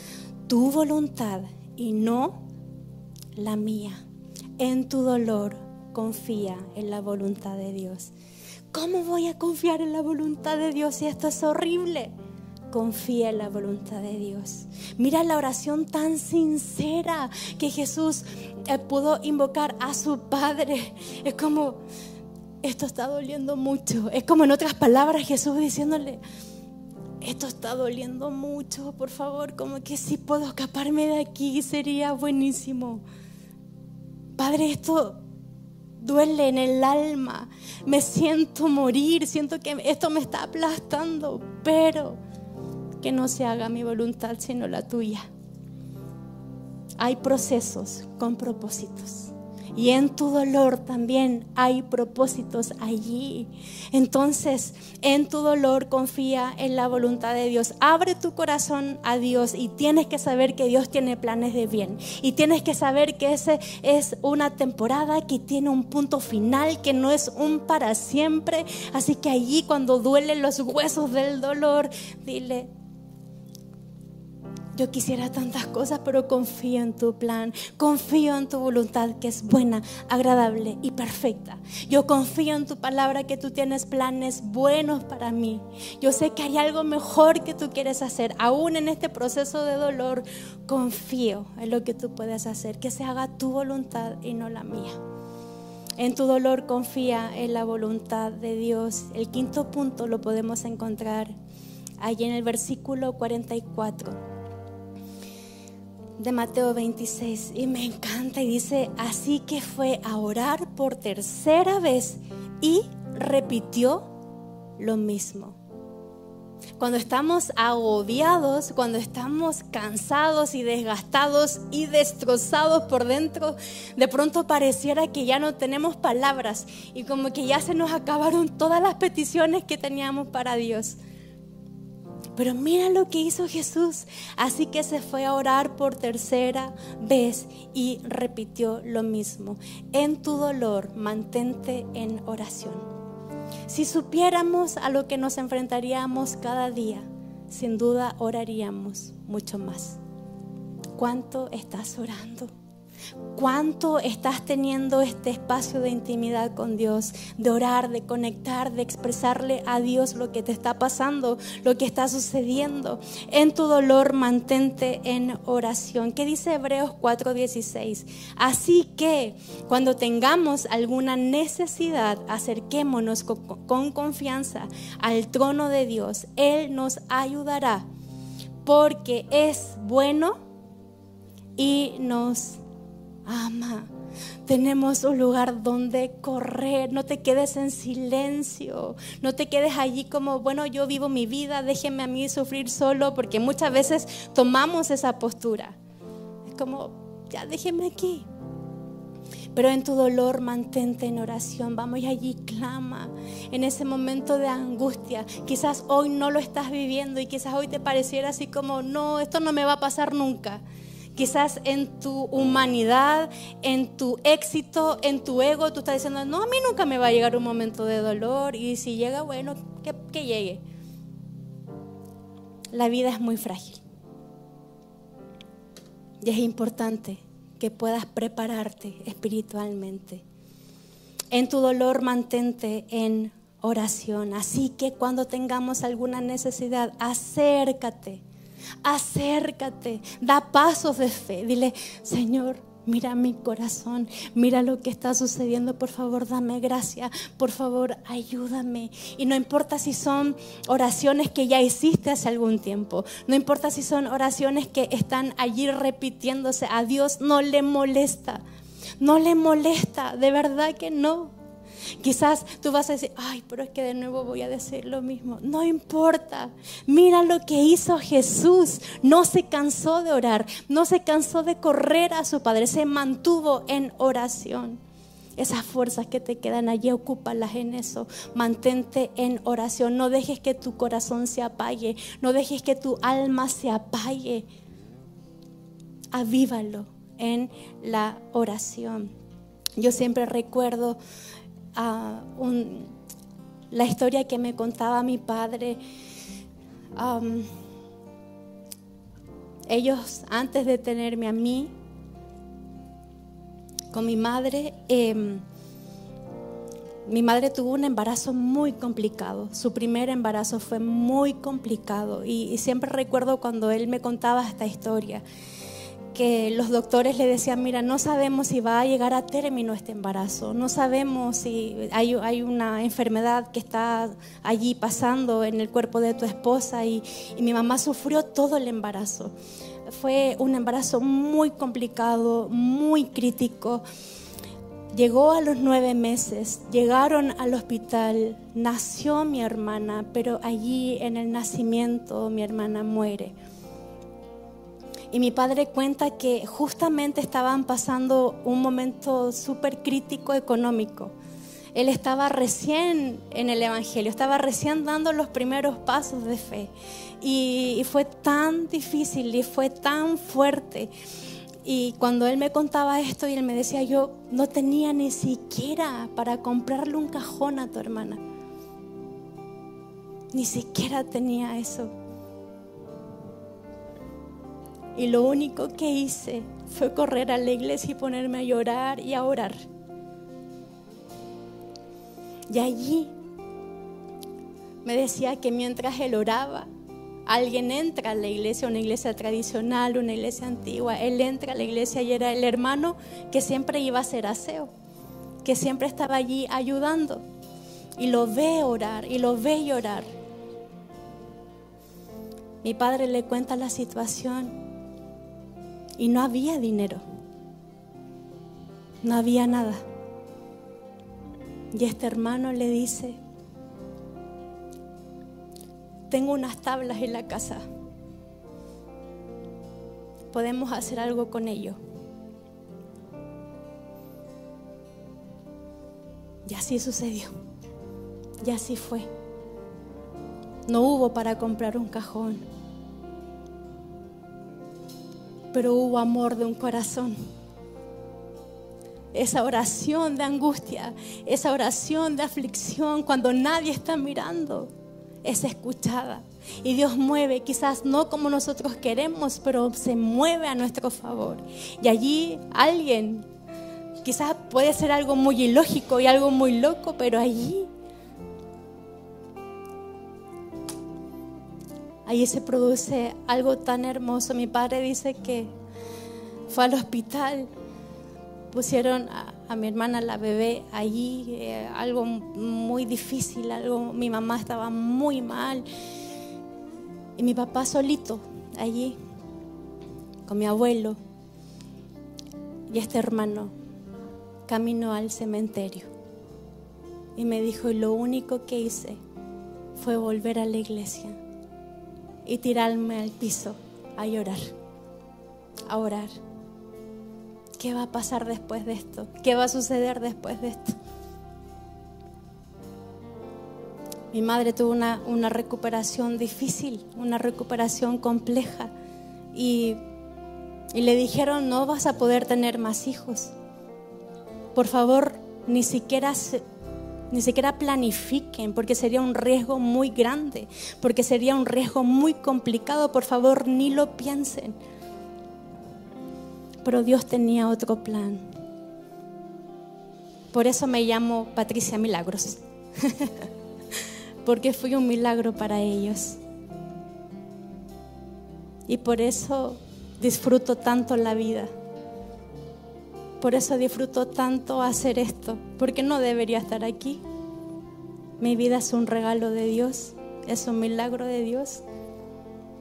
tu voluntad y no la mía. En tu dolor confía en la voluntad de Dios. ¿Cómo voy a confiar en la voluntad de Dios si esto es horrible? Confía en la voluntad de Dios. Mira la oración tan sincera que Jesús eh, pudo invocar a su Padre. Es como, esto está doliendo mucho. Es como en otras palabras Jesús diciéndole, esto está doliendo mucho, por favor, como que si puedo escaparme de aquí sería buenísimo. Padre, esto duele en el alma, me siento morir, siento que esto me está aplastando, pero que no se haga mi voluntad sino la tuya. Hay procesos con propósitos. Y en tu dolor también hay propósitos allí. Entonces, en tu dolor confía en la voluntad de Dios. Abre tu corazón a Dios y tienes que saber que Dios tiene planes de bien. Y tienes que saber que ese es una temporada que tiene un punto final, que no es un para siempre. Así que allí cuando duelen los huesos del dolor, dile, yo quisiera tantas cosas, pero confío en tu plan, confío en tu voluntad que es buena, agradable y perfecta. Yo confío en tu palabra que tú tienes planes buenos para mí. Yo sé que hay algo mejor que tú quieres hacer. Aún en este proceso de dolor, confío en lo que tú puedes hacer, que se haga tu voluntad y no la mía. En tu dolor confía en la voluntad de Dios. El quinto punto lo podemos encontrar allí en el versículo 44 de Mateo 26 y me encanta y dice, así que fue a orar por tercera vez y repitió lo mismo. Cuando estamos agobiados, cuando estamos cansados y desgastados y destrozados por dentro, de pronto pareciera que ya no tenemos palabras y como que ya se nos acabaron todas las peticiones que teníamos para Dios. Pero mira lo que hizo Jesús. Así que se fue a orar por tercera vez y repitió lo mismo. En tu dolor, mantente en oración. Si supiéramos a lo que nos enfrentaríamos cada día, sin duda oraríamos mucho más. ¿Cuánto estás orando? ¿Cuánto estás teniendo este espacio de intimidad con Dios? De orar, de conectar, de expresarle a Dios lo que te está pasando, lo que está sucediendo. En tu dolor mantente en oración. ¿Qué dice Hebreos 4:16? Así que cuando tengamos alguna necesidad, acerquémonos con, con confianza al trono de Dios. Él nos ayudará porque es bueno y nos ama. Tenemos un lugar donde correr, no te quedes en silencio, no te quedes allí como, bueno, yo vivo mi vida, déjenme a mí sufrir solo, porque muchas veces tomamos esa postura. Es como, ya déjenme aquí. Pero en tu dolor mantente en oración, vamos y allí clama. En ese momento de angustia, quizás hoy no lo estás viviendo y quizás hoy te pareciera así como, no, esto no me va a pasar nunca. Quizás en tu humanidad, en tu éxito, en tu ego, tú estás diciendo, no, a mí nunca me va a llegar un momento de dolor y si llega, bueno, que, que llegue. La vida es muy frágil. Y es importante que puedas prepararte espiritualmente. En tu dolor mantente en oración. Así que cuando tengamos alguna necesidad, acércate acércate, da pasos de fe. Dile, Señor, mira mi corazón, mira lo que está sucediendo, por favor dame gracia, por favor ayúdame. Y no importa si son oraciones que ya hiciste hace algún tiempo, no importa si son oraciones que están allí repitiéndose, a Dios no le molesta, no le molesta, de verdad que no. Quizás tú vas a decir, ay, pero es que de nuevo voy a decir lo mismo. No importa. Mira lo que hizo Jesús. No se cansó de orar, no se cansó de correr a su Padre, se mantuvo en oración. Esas fuerzas que te quedan allí, ocúpalas en eso. Mantente en oración. No dejes que tu corazón se apague. No dejes que tu alma se apague. Avívalo en la oración. Yo siempre recuerdo la historia que me contaba mi padre. ellos, antes de tenerme a mí, con mi madre, em, mi madre tuvo un embarazo muy complicado. Su primer embarazo fue muy complicado. Y, siempre recuerdo cuando él me contaba esta historia, que los doctores le decían, mira, no sabemos si va a llegar a término este embarazo, no sabemos si hay, hay una enfermedad que está allí pasando en el cuerpo de tu esposa. y mi mamá sufrió todo el embarazo. Fue un embarazo muy complicado, muy crítico. Llegó a los nueve meses, llegaron al hospital, nació mi hermana, pero allí en el nacimiento mi hermana muere. Y mi padre cuenta que justamente estaban pasando un momento súper crítico económico. Él estaba recién en el Evangelio, estaba recién dando los primeros pasos de fe. Y, y fue tan difícil y fue tan fuerte y cuando él me contaba esto y él me decía, yo no tenía ni siquiera para comprarle un cajón a tu hermana. Ni siquiera tenía eso. Y lo único que hice fue correr a la iglesia y ponerme a llorar y a orar. Y allí me decía que mientras él oraba, alguien entra a la iglesia, una iglesia tradicional, una iglesia antigua, él entra a la iglesia y era el hermano que siempre iba a ser aseo, que siempre estaba allí ayudando. Y lo ve orar y lo ve llorar. Mi padre le cuenta la situación y no había dinero, no había nada. Y este hermano le dice, tengo unas tablas en la casa. Podemos hacer algo con ello. Y así sucedió. Y así fue. No hubo para comprar un cajón. Pero hubo amor de un corazón. Esa oración de angustia, esa oración de aflicción cuando nadie está mirando es escuchada. Y Dios mueve, quizás no como nosotros queremos, pero se mueve a nuestro favor. Y allí alguien, quizás puede ser algo muy ilógico y algo muy loco, pero allí, allí se produce algo tan hermoso. Mi padre dice que fue al hospital, pusieron a, mi hermana, la bebé, allí, eh, algo muy difícil, algo, mi mamá estaba muy mal. Y mi papá solito, allí, con mi abuelo y este hermano, camino al cementerio. Y me dijo, lo único que hice fue volver a la iglesia y tirarme al piso a llorar, a orar. ¿Qué va a pasar después de esto? ¿Qué va a suceder después de esto? Mi madre tuvo una, una recuperación difícil, una recuperación compleja y, y le dijeron no vas a poder tener más hijos. Por favor, ni siquiera ni siquiera planifiquen, porque sería un riesgo muy grande, porque sería un riesgo muy complicado. Por favor, ni lo piensen. Pero Dios tenía otro plan. Por eso me llamo Patricia Milagros. Porque fui un milagro para ellos. Y por eso disfruto tanto la vida. Por eso disfruto tanto hacer esto. Porque no debería estar aquí. Mi vida es un regalo de Dios. Es un milagro de Dios.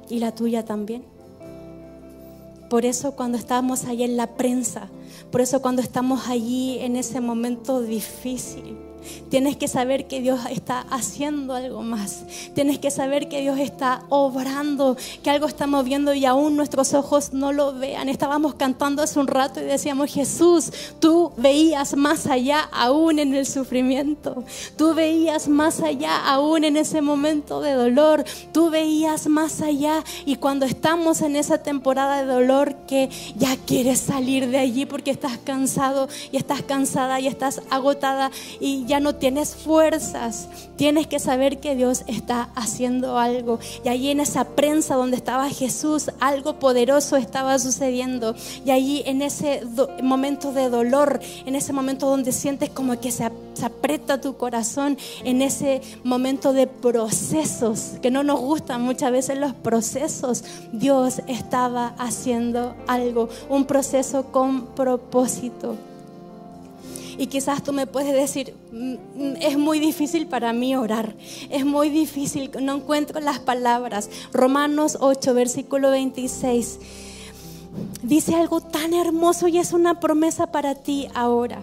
Y la tuya también. Por eso cuando estamos ahí en la prensa, por eso cuando estamos allí en ese momento difícil, Tienes que saber que Dios está haciendo algo más. Tienes que saber que Dios está obrando, que algo está moviendo y aún nuestros ojos no lo vean. Estábamos cantando hace un rato y decíamos, Jesús, tú veías más allá aún en el sufrimiento. Tú veías más allá aún en ese momento de dolor. Tú veías más allá y cuando estamos en esa temporada de dolor que ya quieres salir de allí porque estás cansado y estás cansada y estás agotada y ya no tienes fuerzas, tienes que saber que Dios está haciendo algo. Y allí en esa prensa donde estaba Jesús, algo poderoso estaba sucediendo. Y allí en ese momento de dolor, en ese momento donde sientes como que se, se aprieta tu corazón, en ese momento de procesos, que no nos gustan muchas veces los procesos, Dios estaba haciendo algo, un proceso con propósito. Y quizás tú me puedes decir, mm, mm, es muy difícil para mí orar, es muy difícil, no encuentro las palabras. Romanos 8, versículo 26, dice algo tan hermoso y es una promesa para ti ahora.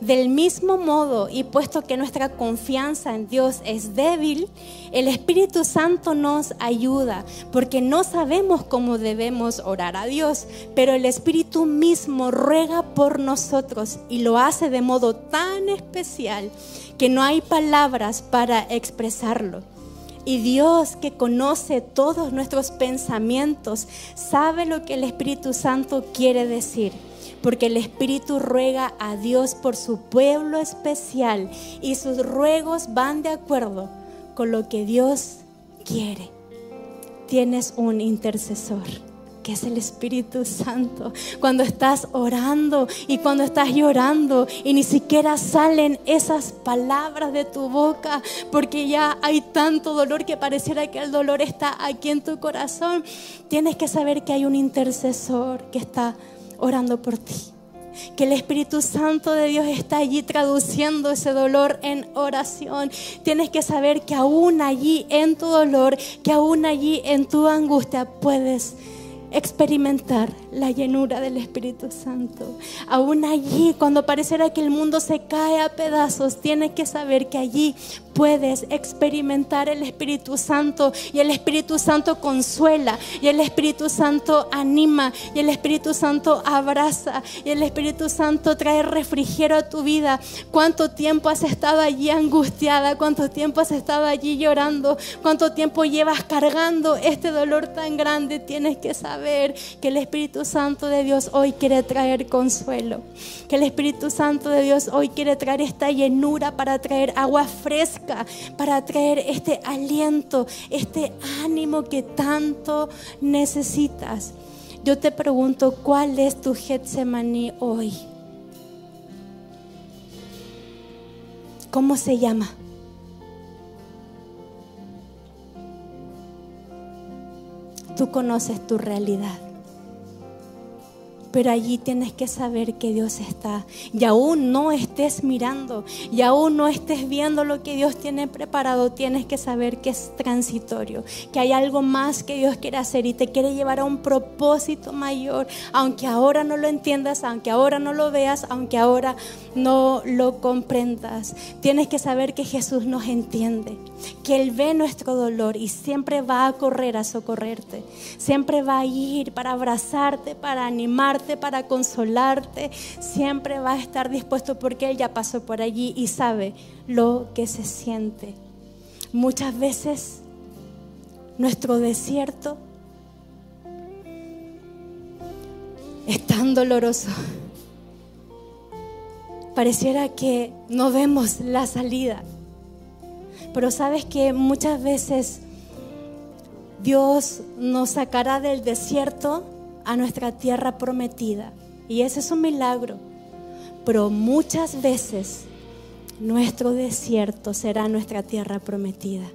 Del mismo modo, y puesto que nuestra confianza en Dios es débil, el Espíritu Santo nos ayuda, porque no sabemos cómo debemos orar a Dios, pero el Espíritu mismo ruega por nosotros y lo hace de modo tan especial que no hay palabras para expresarlo. Y Dios que conoce todos nuestros pensamientos, sabe lo que el Espíritu Santo quiere decir porque el Espíritu ruega a Dios por su pueblo especial y sus ruegos van de acuerdo con lo que Dios quiere. Tienes un intercesor que es el Espíritu Santo. Cuando estás orando y cuando estás llorando y ni siquiera salen esas palabras de tu boca porque ya hay tanto dolor que pareciera que el dolor está aquí en tu corazón, tienes que saber que hay un intercesor que está orando por ti. Que el Espíritu Santo de Dios está allí traduciendo ese dolor en oración. Tienes que saber que aún allí en tu dolor, que aún allí en tu angustia puedes experimentar la llenura del Espíritu Santo. Aún allí, cuando pareciera que el mundo se cae a pedazos, tienes que saber que allí puedes experimentar el Espíritu Santo y el Espíritu Santo consuela y el Espíritu Santo anima y el Espíritu Santo abraza y el Espíritu Santo trae refrigerio a tu vida. ¿Cuánto tiempo has estado allí angustiada? ¿Cuánto tiempo has estado allí llorando? ¿Cuánto tiempo llevas cargando este dolor tan grande? Tienes que saber que el Espíritu Santo de Dios hoy quiere traer consuelo. Que el Espíritu Santo de Dios hoy quiere traer esta llenura para traer agua fresca, para traer este aliento, este ánimo que tanto necesitas. Yo te pregunto, ¿cuál es tu Getsemaní hoy? ¿Cómo se llama? Tú conoces tu realidad. Pero allí tienes que saber que Dios está. Y aún no estés mirando, y aún no estés viendo lo que Dios tiene preparado, tienes que saber que es transitorio, que hay algo más que Dios quiere hacer y te quiere llevar a un propósito mayor, aunque ahora no lo entiendas, aunque ahora no lo veas, aunque ahora no lo comprendas. Tienes que saber que Jesús nos entiende, que Él ve nuestro dolor y siempre va a correr a socorrerte, siempre va a ir para abrazarte, para animarte para consolarte, siempre va a estar dispuesto porque Él ya pasó por allí y sabe lo que se siente. Muchas veces nuestro desierto es tan doloroso. Pareciera que no vemos la salida. Pero sabes que muchas veces Dios nos sacará del desierto a nuestra tierra prometida. Y ese es un milagro. Pero muchas veces nuestro desierto será nuestra tierra prometida.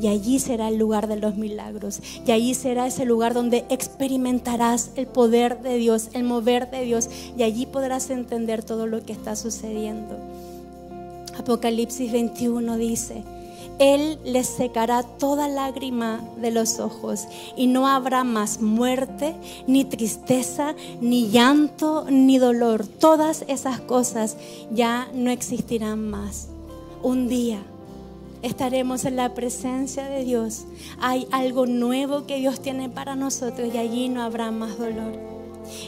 Y allí será el lugar de los milagros. Y allí será ese lugar donde experimentarás el poder de Dios, el mover de Dios. Y allí podrás entender todo lo que está sucediendo. Apocalipsis 21 dice, él les secará toda lágrima de los ojos y no habrá más muerte, ni tristeza, ni llanto, ni dolor. Todas esas cosas ya no existirán más. Un día estaremos en la presencia de Dios. Hay algo nuevo que Dios tiene para nosotros y allí no habrá más dolor.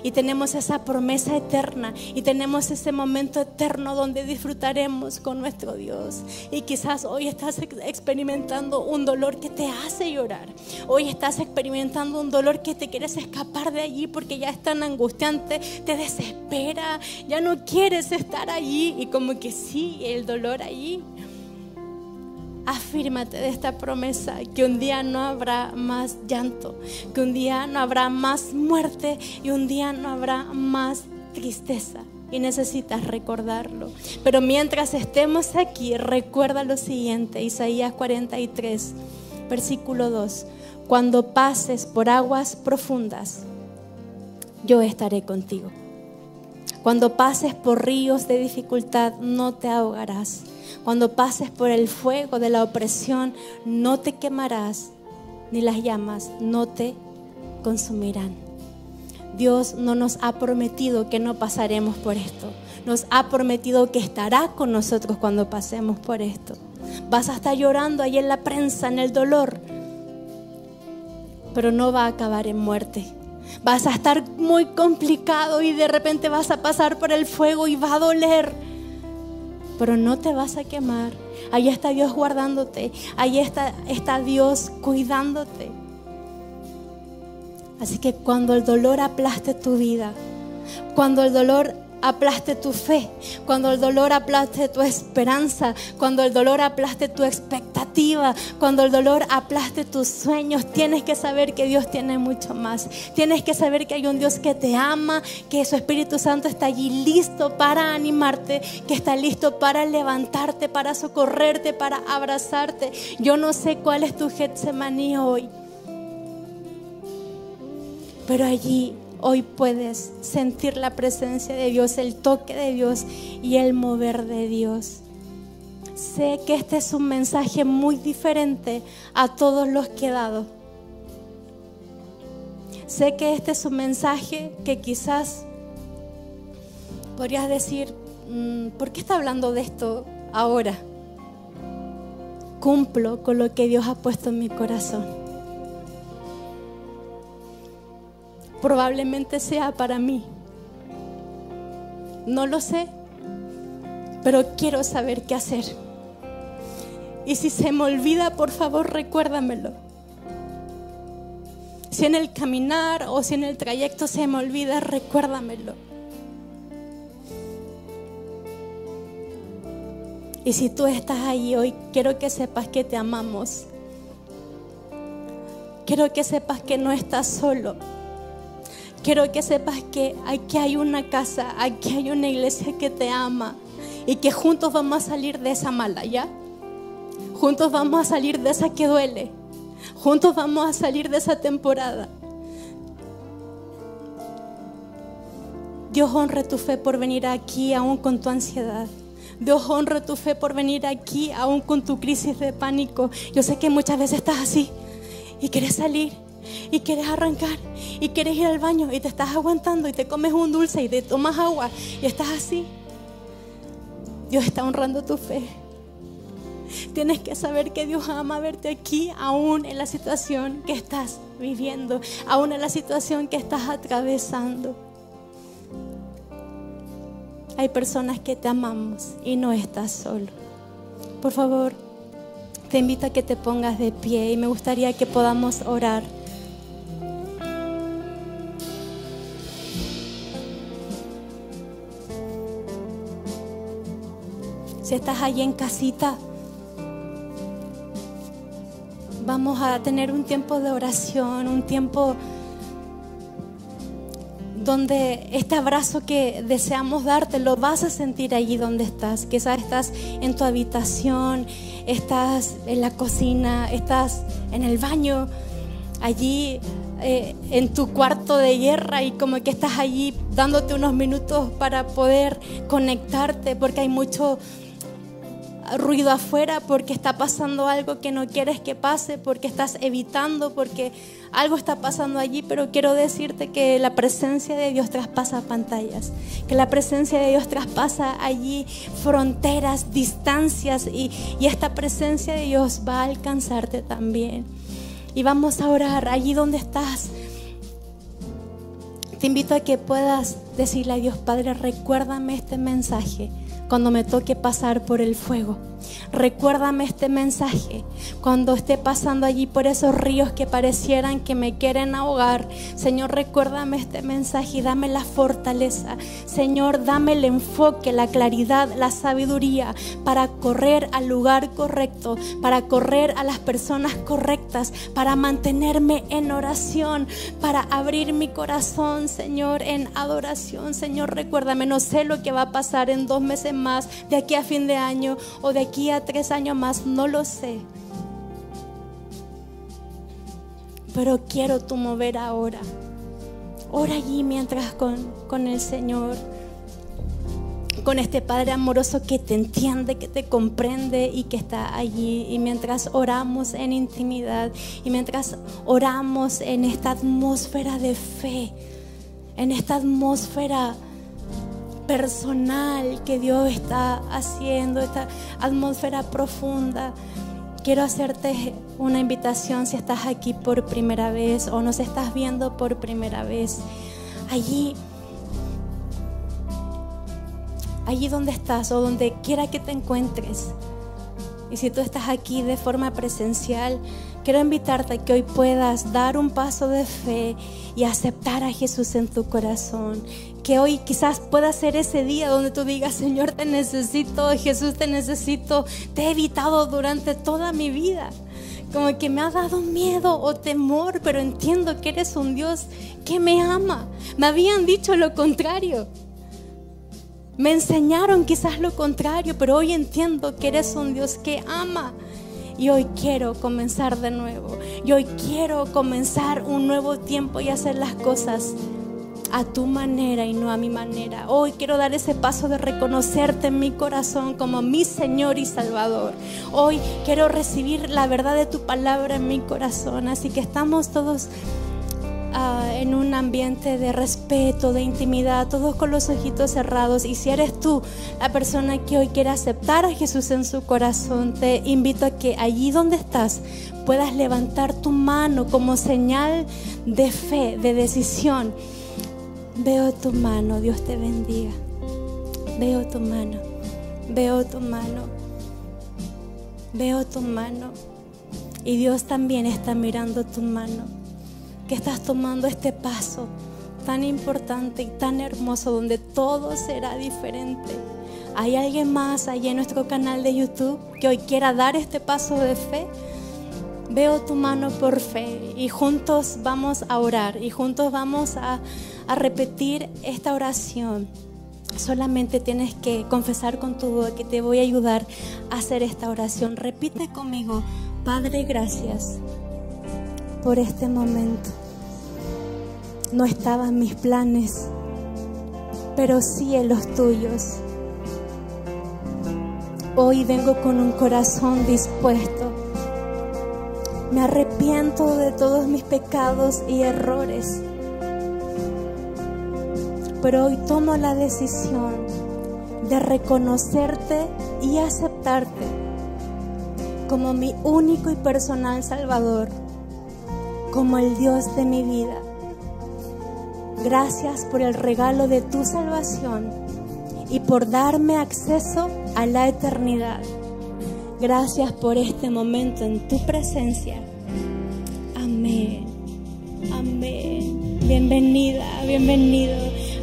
Y tenemos esa promesa eterna y tenemos ese momento eterno donde disfrutaremos con nuestro Dios. Y quizás hoy estás experimentando un dolor que te hace llorar. Hoy estás experimentando un dolor que te quieres escapar de allí porque ya es tan angustiante, te desespera, ya no quieres estar allí y como que sí, el dolor allí afírmate de esta promesa, que un día no habrá más llanto, que un día no habrá más muerte y un día no habrá más tristeza. Y necesitas recordarlo. Pero mientras estemos aquí, recuerda lo siguiente, Isaías 43, versículo 2. Cuando pases por aguas profundas, yo estaré contigo. Cuando pases por ríos de dificultad, no te ahogarás cuando pases por el fuego de la opresión, no te quemarás, ni las llamas no te consumirán. Dios no nos ha prometido que no pasaremos por esto. Nos ha prometido que estará con nosotros cuando pasemos por esto. Vas a estar llorando ahí en la prensa, en el dolor, pero no va a acabar en muerte. Vas a estar muy complicado y de repente vas a pasar por el fuego y va a doler pero no te vas a quemar. Ahí está Dios guardándote, ahí está, está Dios cuidándote. Así que cuando el dolor aplaste tu vida, cuando el dolor aplaste tu fe, cuando el dolor aplaste tu esperanza, cuando el dolor aplaste tu expectativa, cuando el dolor aplaste tus sueños, tienes que saber que Dios tiene mucho más. Tienes que saber que hay un Dios que te ama, que su Espíritu Santo está allí listo para animarte, que está listo para levantarte, para socorrerte, para abrazarte. Yo no sé cuál es tu Getsemaní hoy, pero allí hoy puedes sentir la presencia de Dios, el toque de Dios y el mover de Dios. Sé que este es un mensaje muy diferente a todos los que he dado. Sé que este es un mensaje que quizás podrías decir, mm, ¿por qué está hablando de esto ahora? Cumplo con lo que Dios ha puesto en mi corazón. Probablemente sea para mí. No lo sé, pero quiero saber qué hacer. Y si se me olvida, por favor, recuérdamelo. Si en el caminar o si en el trayecto se me olvida, recuérdamelo. Y si tú estás ahí hoy, quiero que sepas que te amamos. Quiero que sepas que no estás solo quiero que sepas que aquí hay una casa, aquí hay una iglesia que te ama y que juntos vamos a salir de esa mala, ¿ya? Juntos vamos a salir de esa que duele. Juntos vamos a salir de esa temporada. Dios honre tu fe por venir aquí aún con tu ansiedad. Dios honre tu fe por venir aquí aún con tu crisis de pánico. Yo sé que muchas veces estás así y quieres salir y quieres arrancar y quieres ir al baño y te estás aguantando y te comes un dulce y te tomas agua y estás así. Dios está honrando tu fe. Tienes que saber que Dios ama verte aquí, aún en la situación que estás viviendo, aún en la situación que estás atravesando. Hay personas que te amamos y no estás solo. Por favor, te invito a que te pongas de pie y me gustaría que podamos orar. Si estás allí en casita, vamos a tener un tiempo de oración, un tiempo donde este abrazo que deseamos darte lo vas a sentir allí donde estás. Quizás estás en tu habitación, estás en la cocina, estás en el baño, allí eh, en tu cuarto de guerra y como que estás allí dándote unos minutos para poder conectarte porque hay mucho ruido afuera porque está pasando algo que no quieres que pase, porque estás evitando, porque algo está pasando allí, pero quiero decirte que la presencia de Dios traspasa pantallas, que la presencia de Dios traspasa allí fronteras, distancias y, y esta presencia de Dios va a alcanzarte también. Y vamos a orar allí donde estás. Te invito a que puedas decirle a Dios Padre, recuérdame este mensaje cuando me toque pasar por el fuego. Recuérdame este mensaje cuando esté pasando allí por esos ríos que parecieran que me quieren ahogar. Señor, recuérdame este mensaje y dame la fortaleza. Señor, dame el enfoque, la claridad, la sabiduría para correr al lugar correcto, para correr a las personas correctas, para mantenerme en oración, para abrir mi corazón, Señor, en adoración. Señor, recuérdame, no sé lo que va a pasar en dos meses más, de aquí a fin de año o de aquí a tres años más, no lo sé. Pero quiero tu mover ahora. Ora allí mientras con, con el Señor, con este Padre amoroso que te entiende, que te comprende y que está allí. Y mientras oramos en intimidad y mientras oramos en esta atmósfera de fe, en esta atmósfera personal que Dios está haciendo, esta atmósfera profunda. Quiero hacerte una invitación si estás aquí por primera vez o nos estás viendo por primera vez. Allí, allí donde estás o donde quiera que te encuentres. Y si tú estás aquí de forma presencial, quiero invitarte a que hoy puedas dar un paso de fe y aceptar a Jesús en tu corazón que hoy quizás pueda ser ese día donde tú digas, Señor, te necesito, Jesús, te necesito, te he evitado durante toda mi vida. Como que me ha dado miedo o temor, pero entiendo que eres un Dios que me ama. Me habían dicho lo contrario. Me enseñaron quizás lo contrario, pero hoy entiendo que eres un Dios que ama. Y hoy quiero comenzar de nuevo. Y hoy quiero comenzar un nuevo tiempo y hacer las cosas a tu manera y no a mi manera. Hoy quiero dar ese paso de reconocerte en mi corazón como mi Señor y Salvador. Hoy quiero recibir la verdad de tu palabra en mi corazón. Así que estamos todos ah, en un ambiente de respeto, de intimidad, todos con los ojitos cerrados. Y si eres tú la persona que hoy quiere aceptar a Jesús en su corazón, te invito a que allí donde estás puedas levantar tu mano como señal de fe, de decisión Veo tu mano, Dios te bendiga. Veo tu mano, veo tu mano, veo tu mano. Y Dios también está mirando tu mano, que estás tomando este paso tan importante y tan hermoso donde todo será diferente. ¿Hay alguien más allá en nuestro canal de YouTube que hoy quiera dar este paso de fe? Veo tu mano por fe y juntos vamos a orar y juntos vamos a a repetir esta oración, solamente tienes que confesar con tu voz que te voy a ayudar a hacer esta oración. Repite conmigo, Padre, gracias por este momento. No estaban mis planes, pero sí en los tuyos. Hoy vengo con un corazón dispuesto. Me arrepiento de todos mis pecados y errores pero hoy tomo la decisión de reconocerte y aceptarte como mi único y personal Salvador, como el Dios de mi vida. Gracias por el regalo de tu salvación y por darme acceso a la eternidad. Gracias por este momento en tu presencia. Amén. Amén. Bienvenida, bienvenido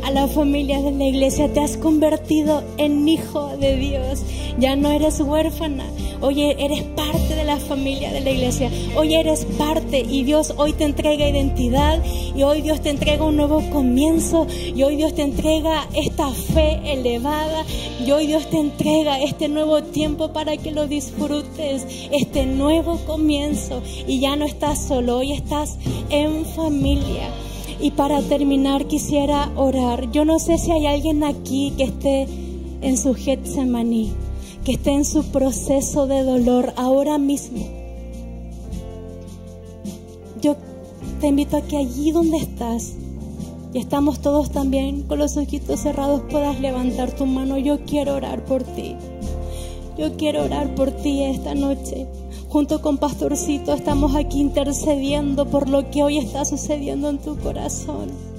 a la familia de la iglesia. Te has convertido en hijo de Dios. Ya no eres huérfana. Oye, eres parte la familia de la iglesia. Hoy eres parte y Dios hoy te entrega identidad y hoy Dios te entrega un nuevo comienzo y hoy Dios te entrega esta fe elevada y hoy Dios te entrega este nuevo tiempo para que lo disfrutes, este nuevo comienzo y ya no estás solo, hoy estás en familia. Y para terminar quisiera orar. Yo no sé si hay alguien aquí que esté en su Getsemaní, que esté en su proceso de dolor ahora mismo. Yo te invito a que allí donde estás, y estamos todos también con los ojitos cerrados, puedas levantar tu mano. Yo quiero orar por ti. Yo quiero orar por ti esta noche junto con Pastorcito estamos aquí intercediendo por lo que hoy está sucediendo en tu corazón.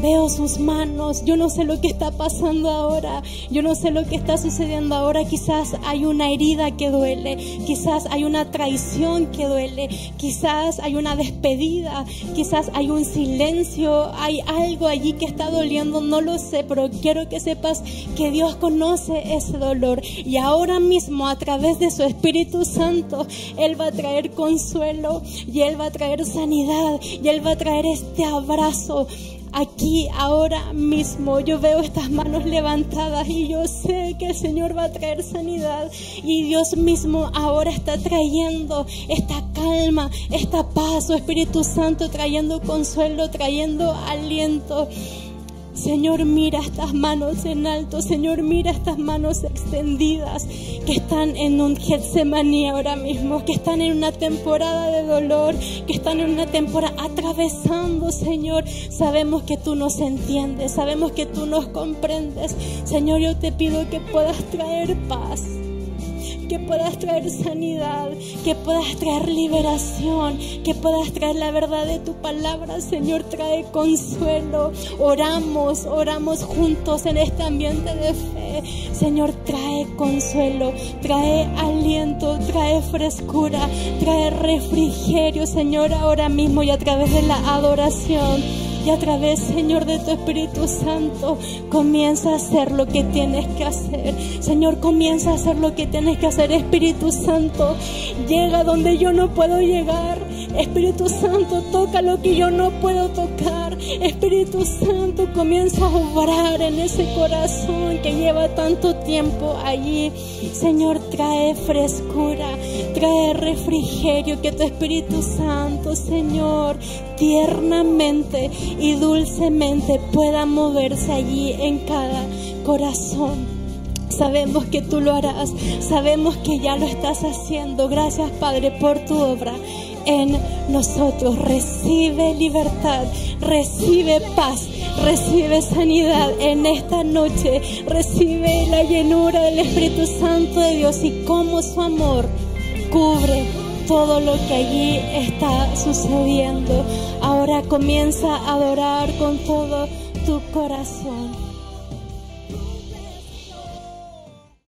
Veo sus manos, yo no sé lo que está pasando ahora, yo no sé lo que está sucediendo ahora, quizás hay una herida que duele, quizás hay una traición que duele, quizás hay una despedida, quizás hay un silencio, hay algo allí que está doliendo, no lo sé, pero quiero que sepas que Dios conoce ese dolor y ahora mismo a través de su Espíritu Santo, Él va a traer consuelo y Él va a traer sanidad y Él va a traer este abrazo aquí, ahora mismo. Yo veo estas manos levantadas y yo sé que el Señor va a traer sanidad. Y Dios mismo ahora está trayendo esta calma, esta paz, su Espíritu Santo trayendo consuelo, trayendo aliento. Señor, mira estas manos en alto. Señor, mira estas manos extendidas que están en un Getsemaní ahora mismo, que están en una temporada de dolor, que están en una temporada atravesando, Señor. Sabemos que tú nos entiendes, sabemos que tú nos comprendes. Señor, yo te pido que puedas traer paz que puedas traer sanidad, que puedas traer liberación, que puedas traer la verdad de tu palabra, Señor, trae consuelo. Oramos, oramos juntos en este ambiente de fe. Señor, trae consuelo, trae aliento, trae frescura, trae refrigerio, Señor, ahora mismo y a través de la adoración. Y a través, Señor, de tu Espíritu Santo, comienza a hacer lo que tienes que hacer. Señor, comienza a hacer lo que tienes que hacer. Espíritu Santo, llega donde yo no puedo llegar. Espíritu Santo, toca lo que yo no puedo tocar. Espíritu Santo, comienza a obrar en ese corazón que lleva tanto tiempo allí. Señor, trae frescura, trae refrigerio, que tu Espíritu Santo, Señor, tiernamente y dulcemente pueda moverse allí en cada corazón. Sabemos que tú lo harás, sabemos que ya lo estás haciendo. Gracias Padre por tu obra en nosotros. Recibe libertad, recibe paz, recibe sanidad en esta noche. Recibe la llenura del Espíritu Santo de Dios y como su amor cubre todo lo que allí está sucediendo. Ahora comienza a adorar con todo tu corazón.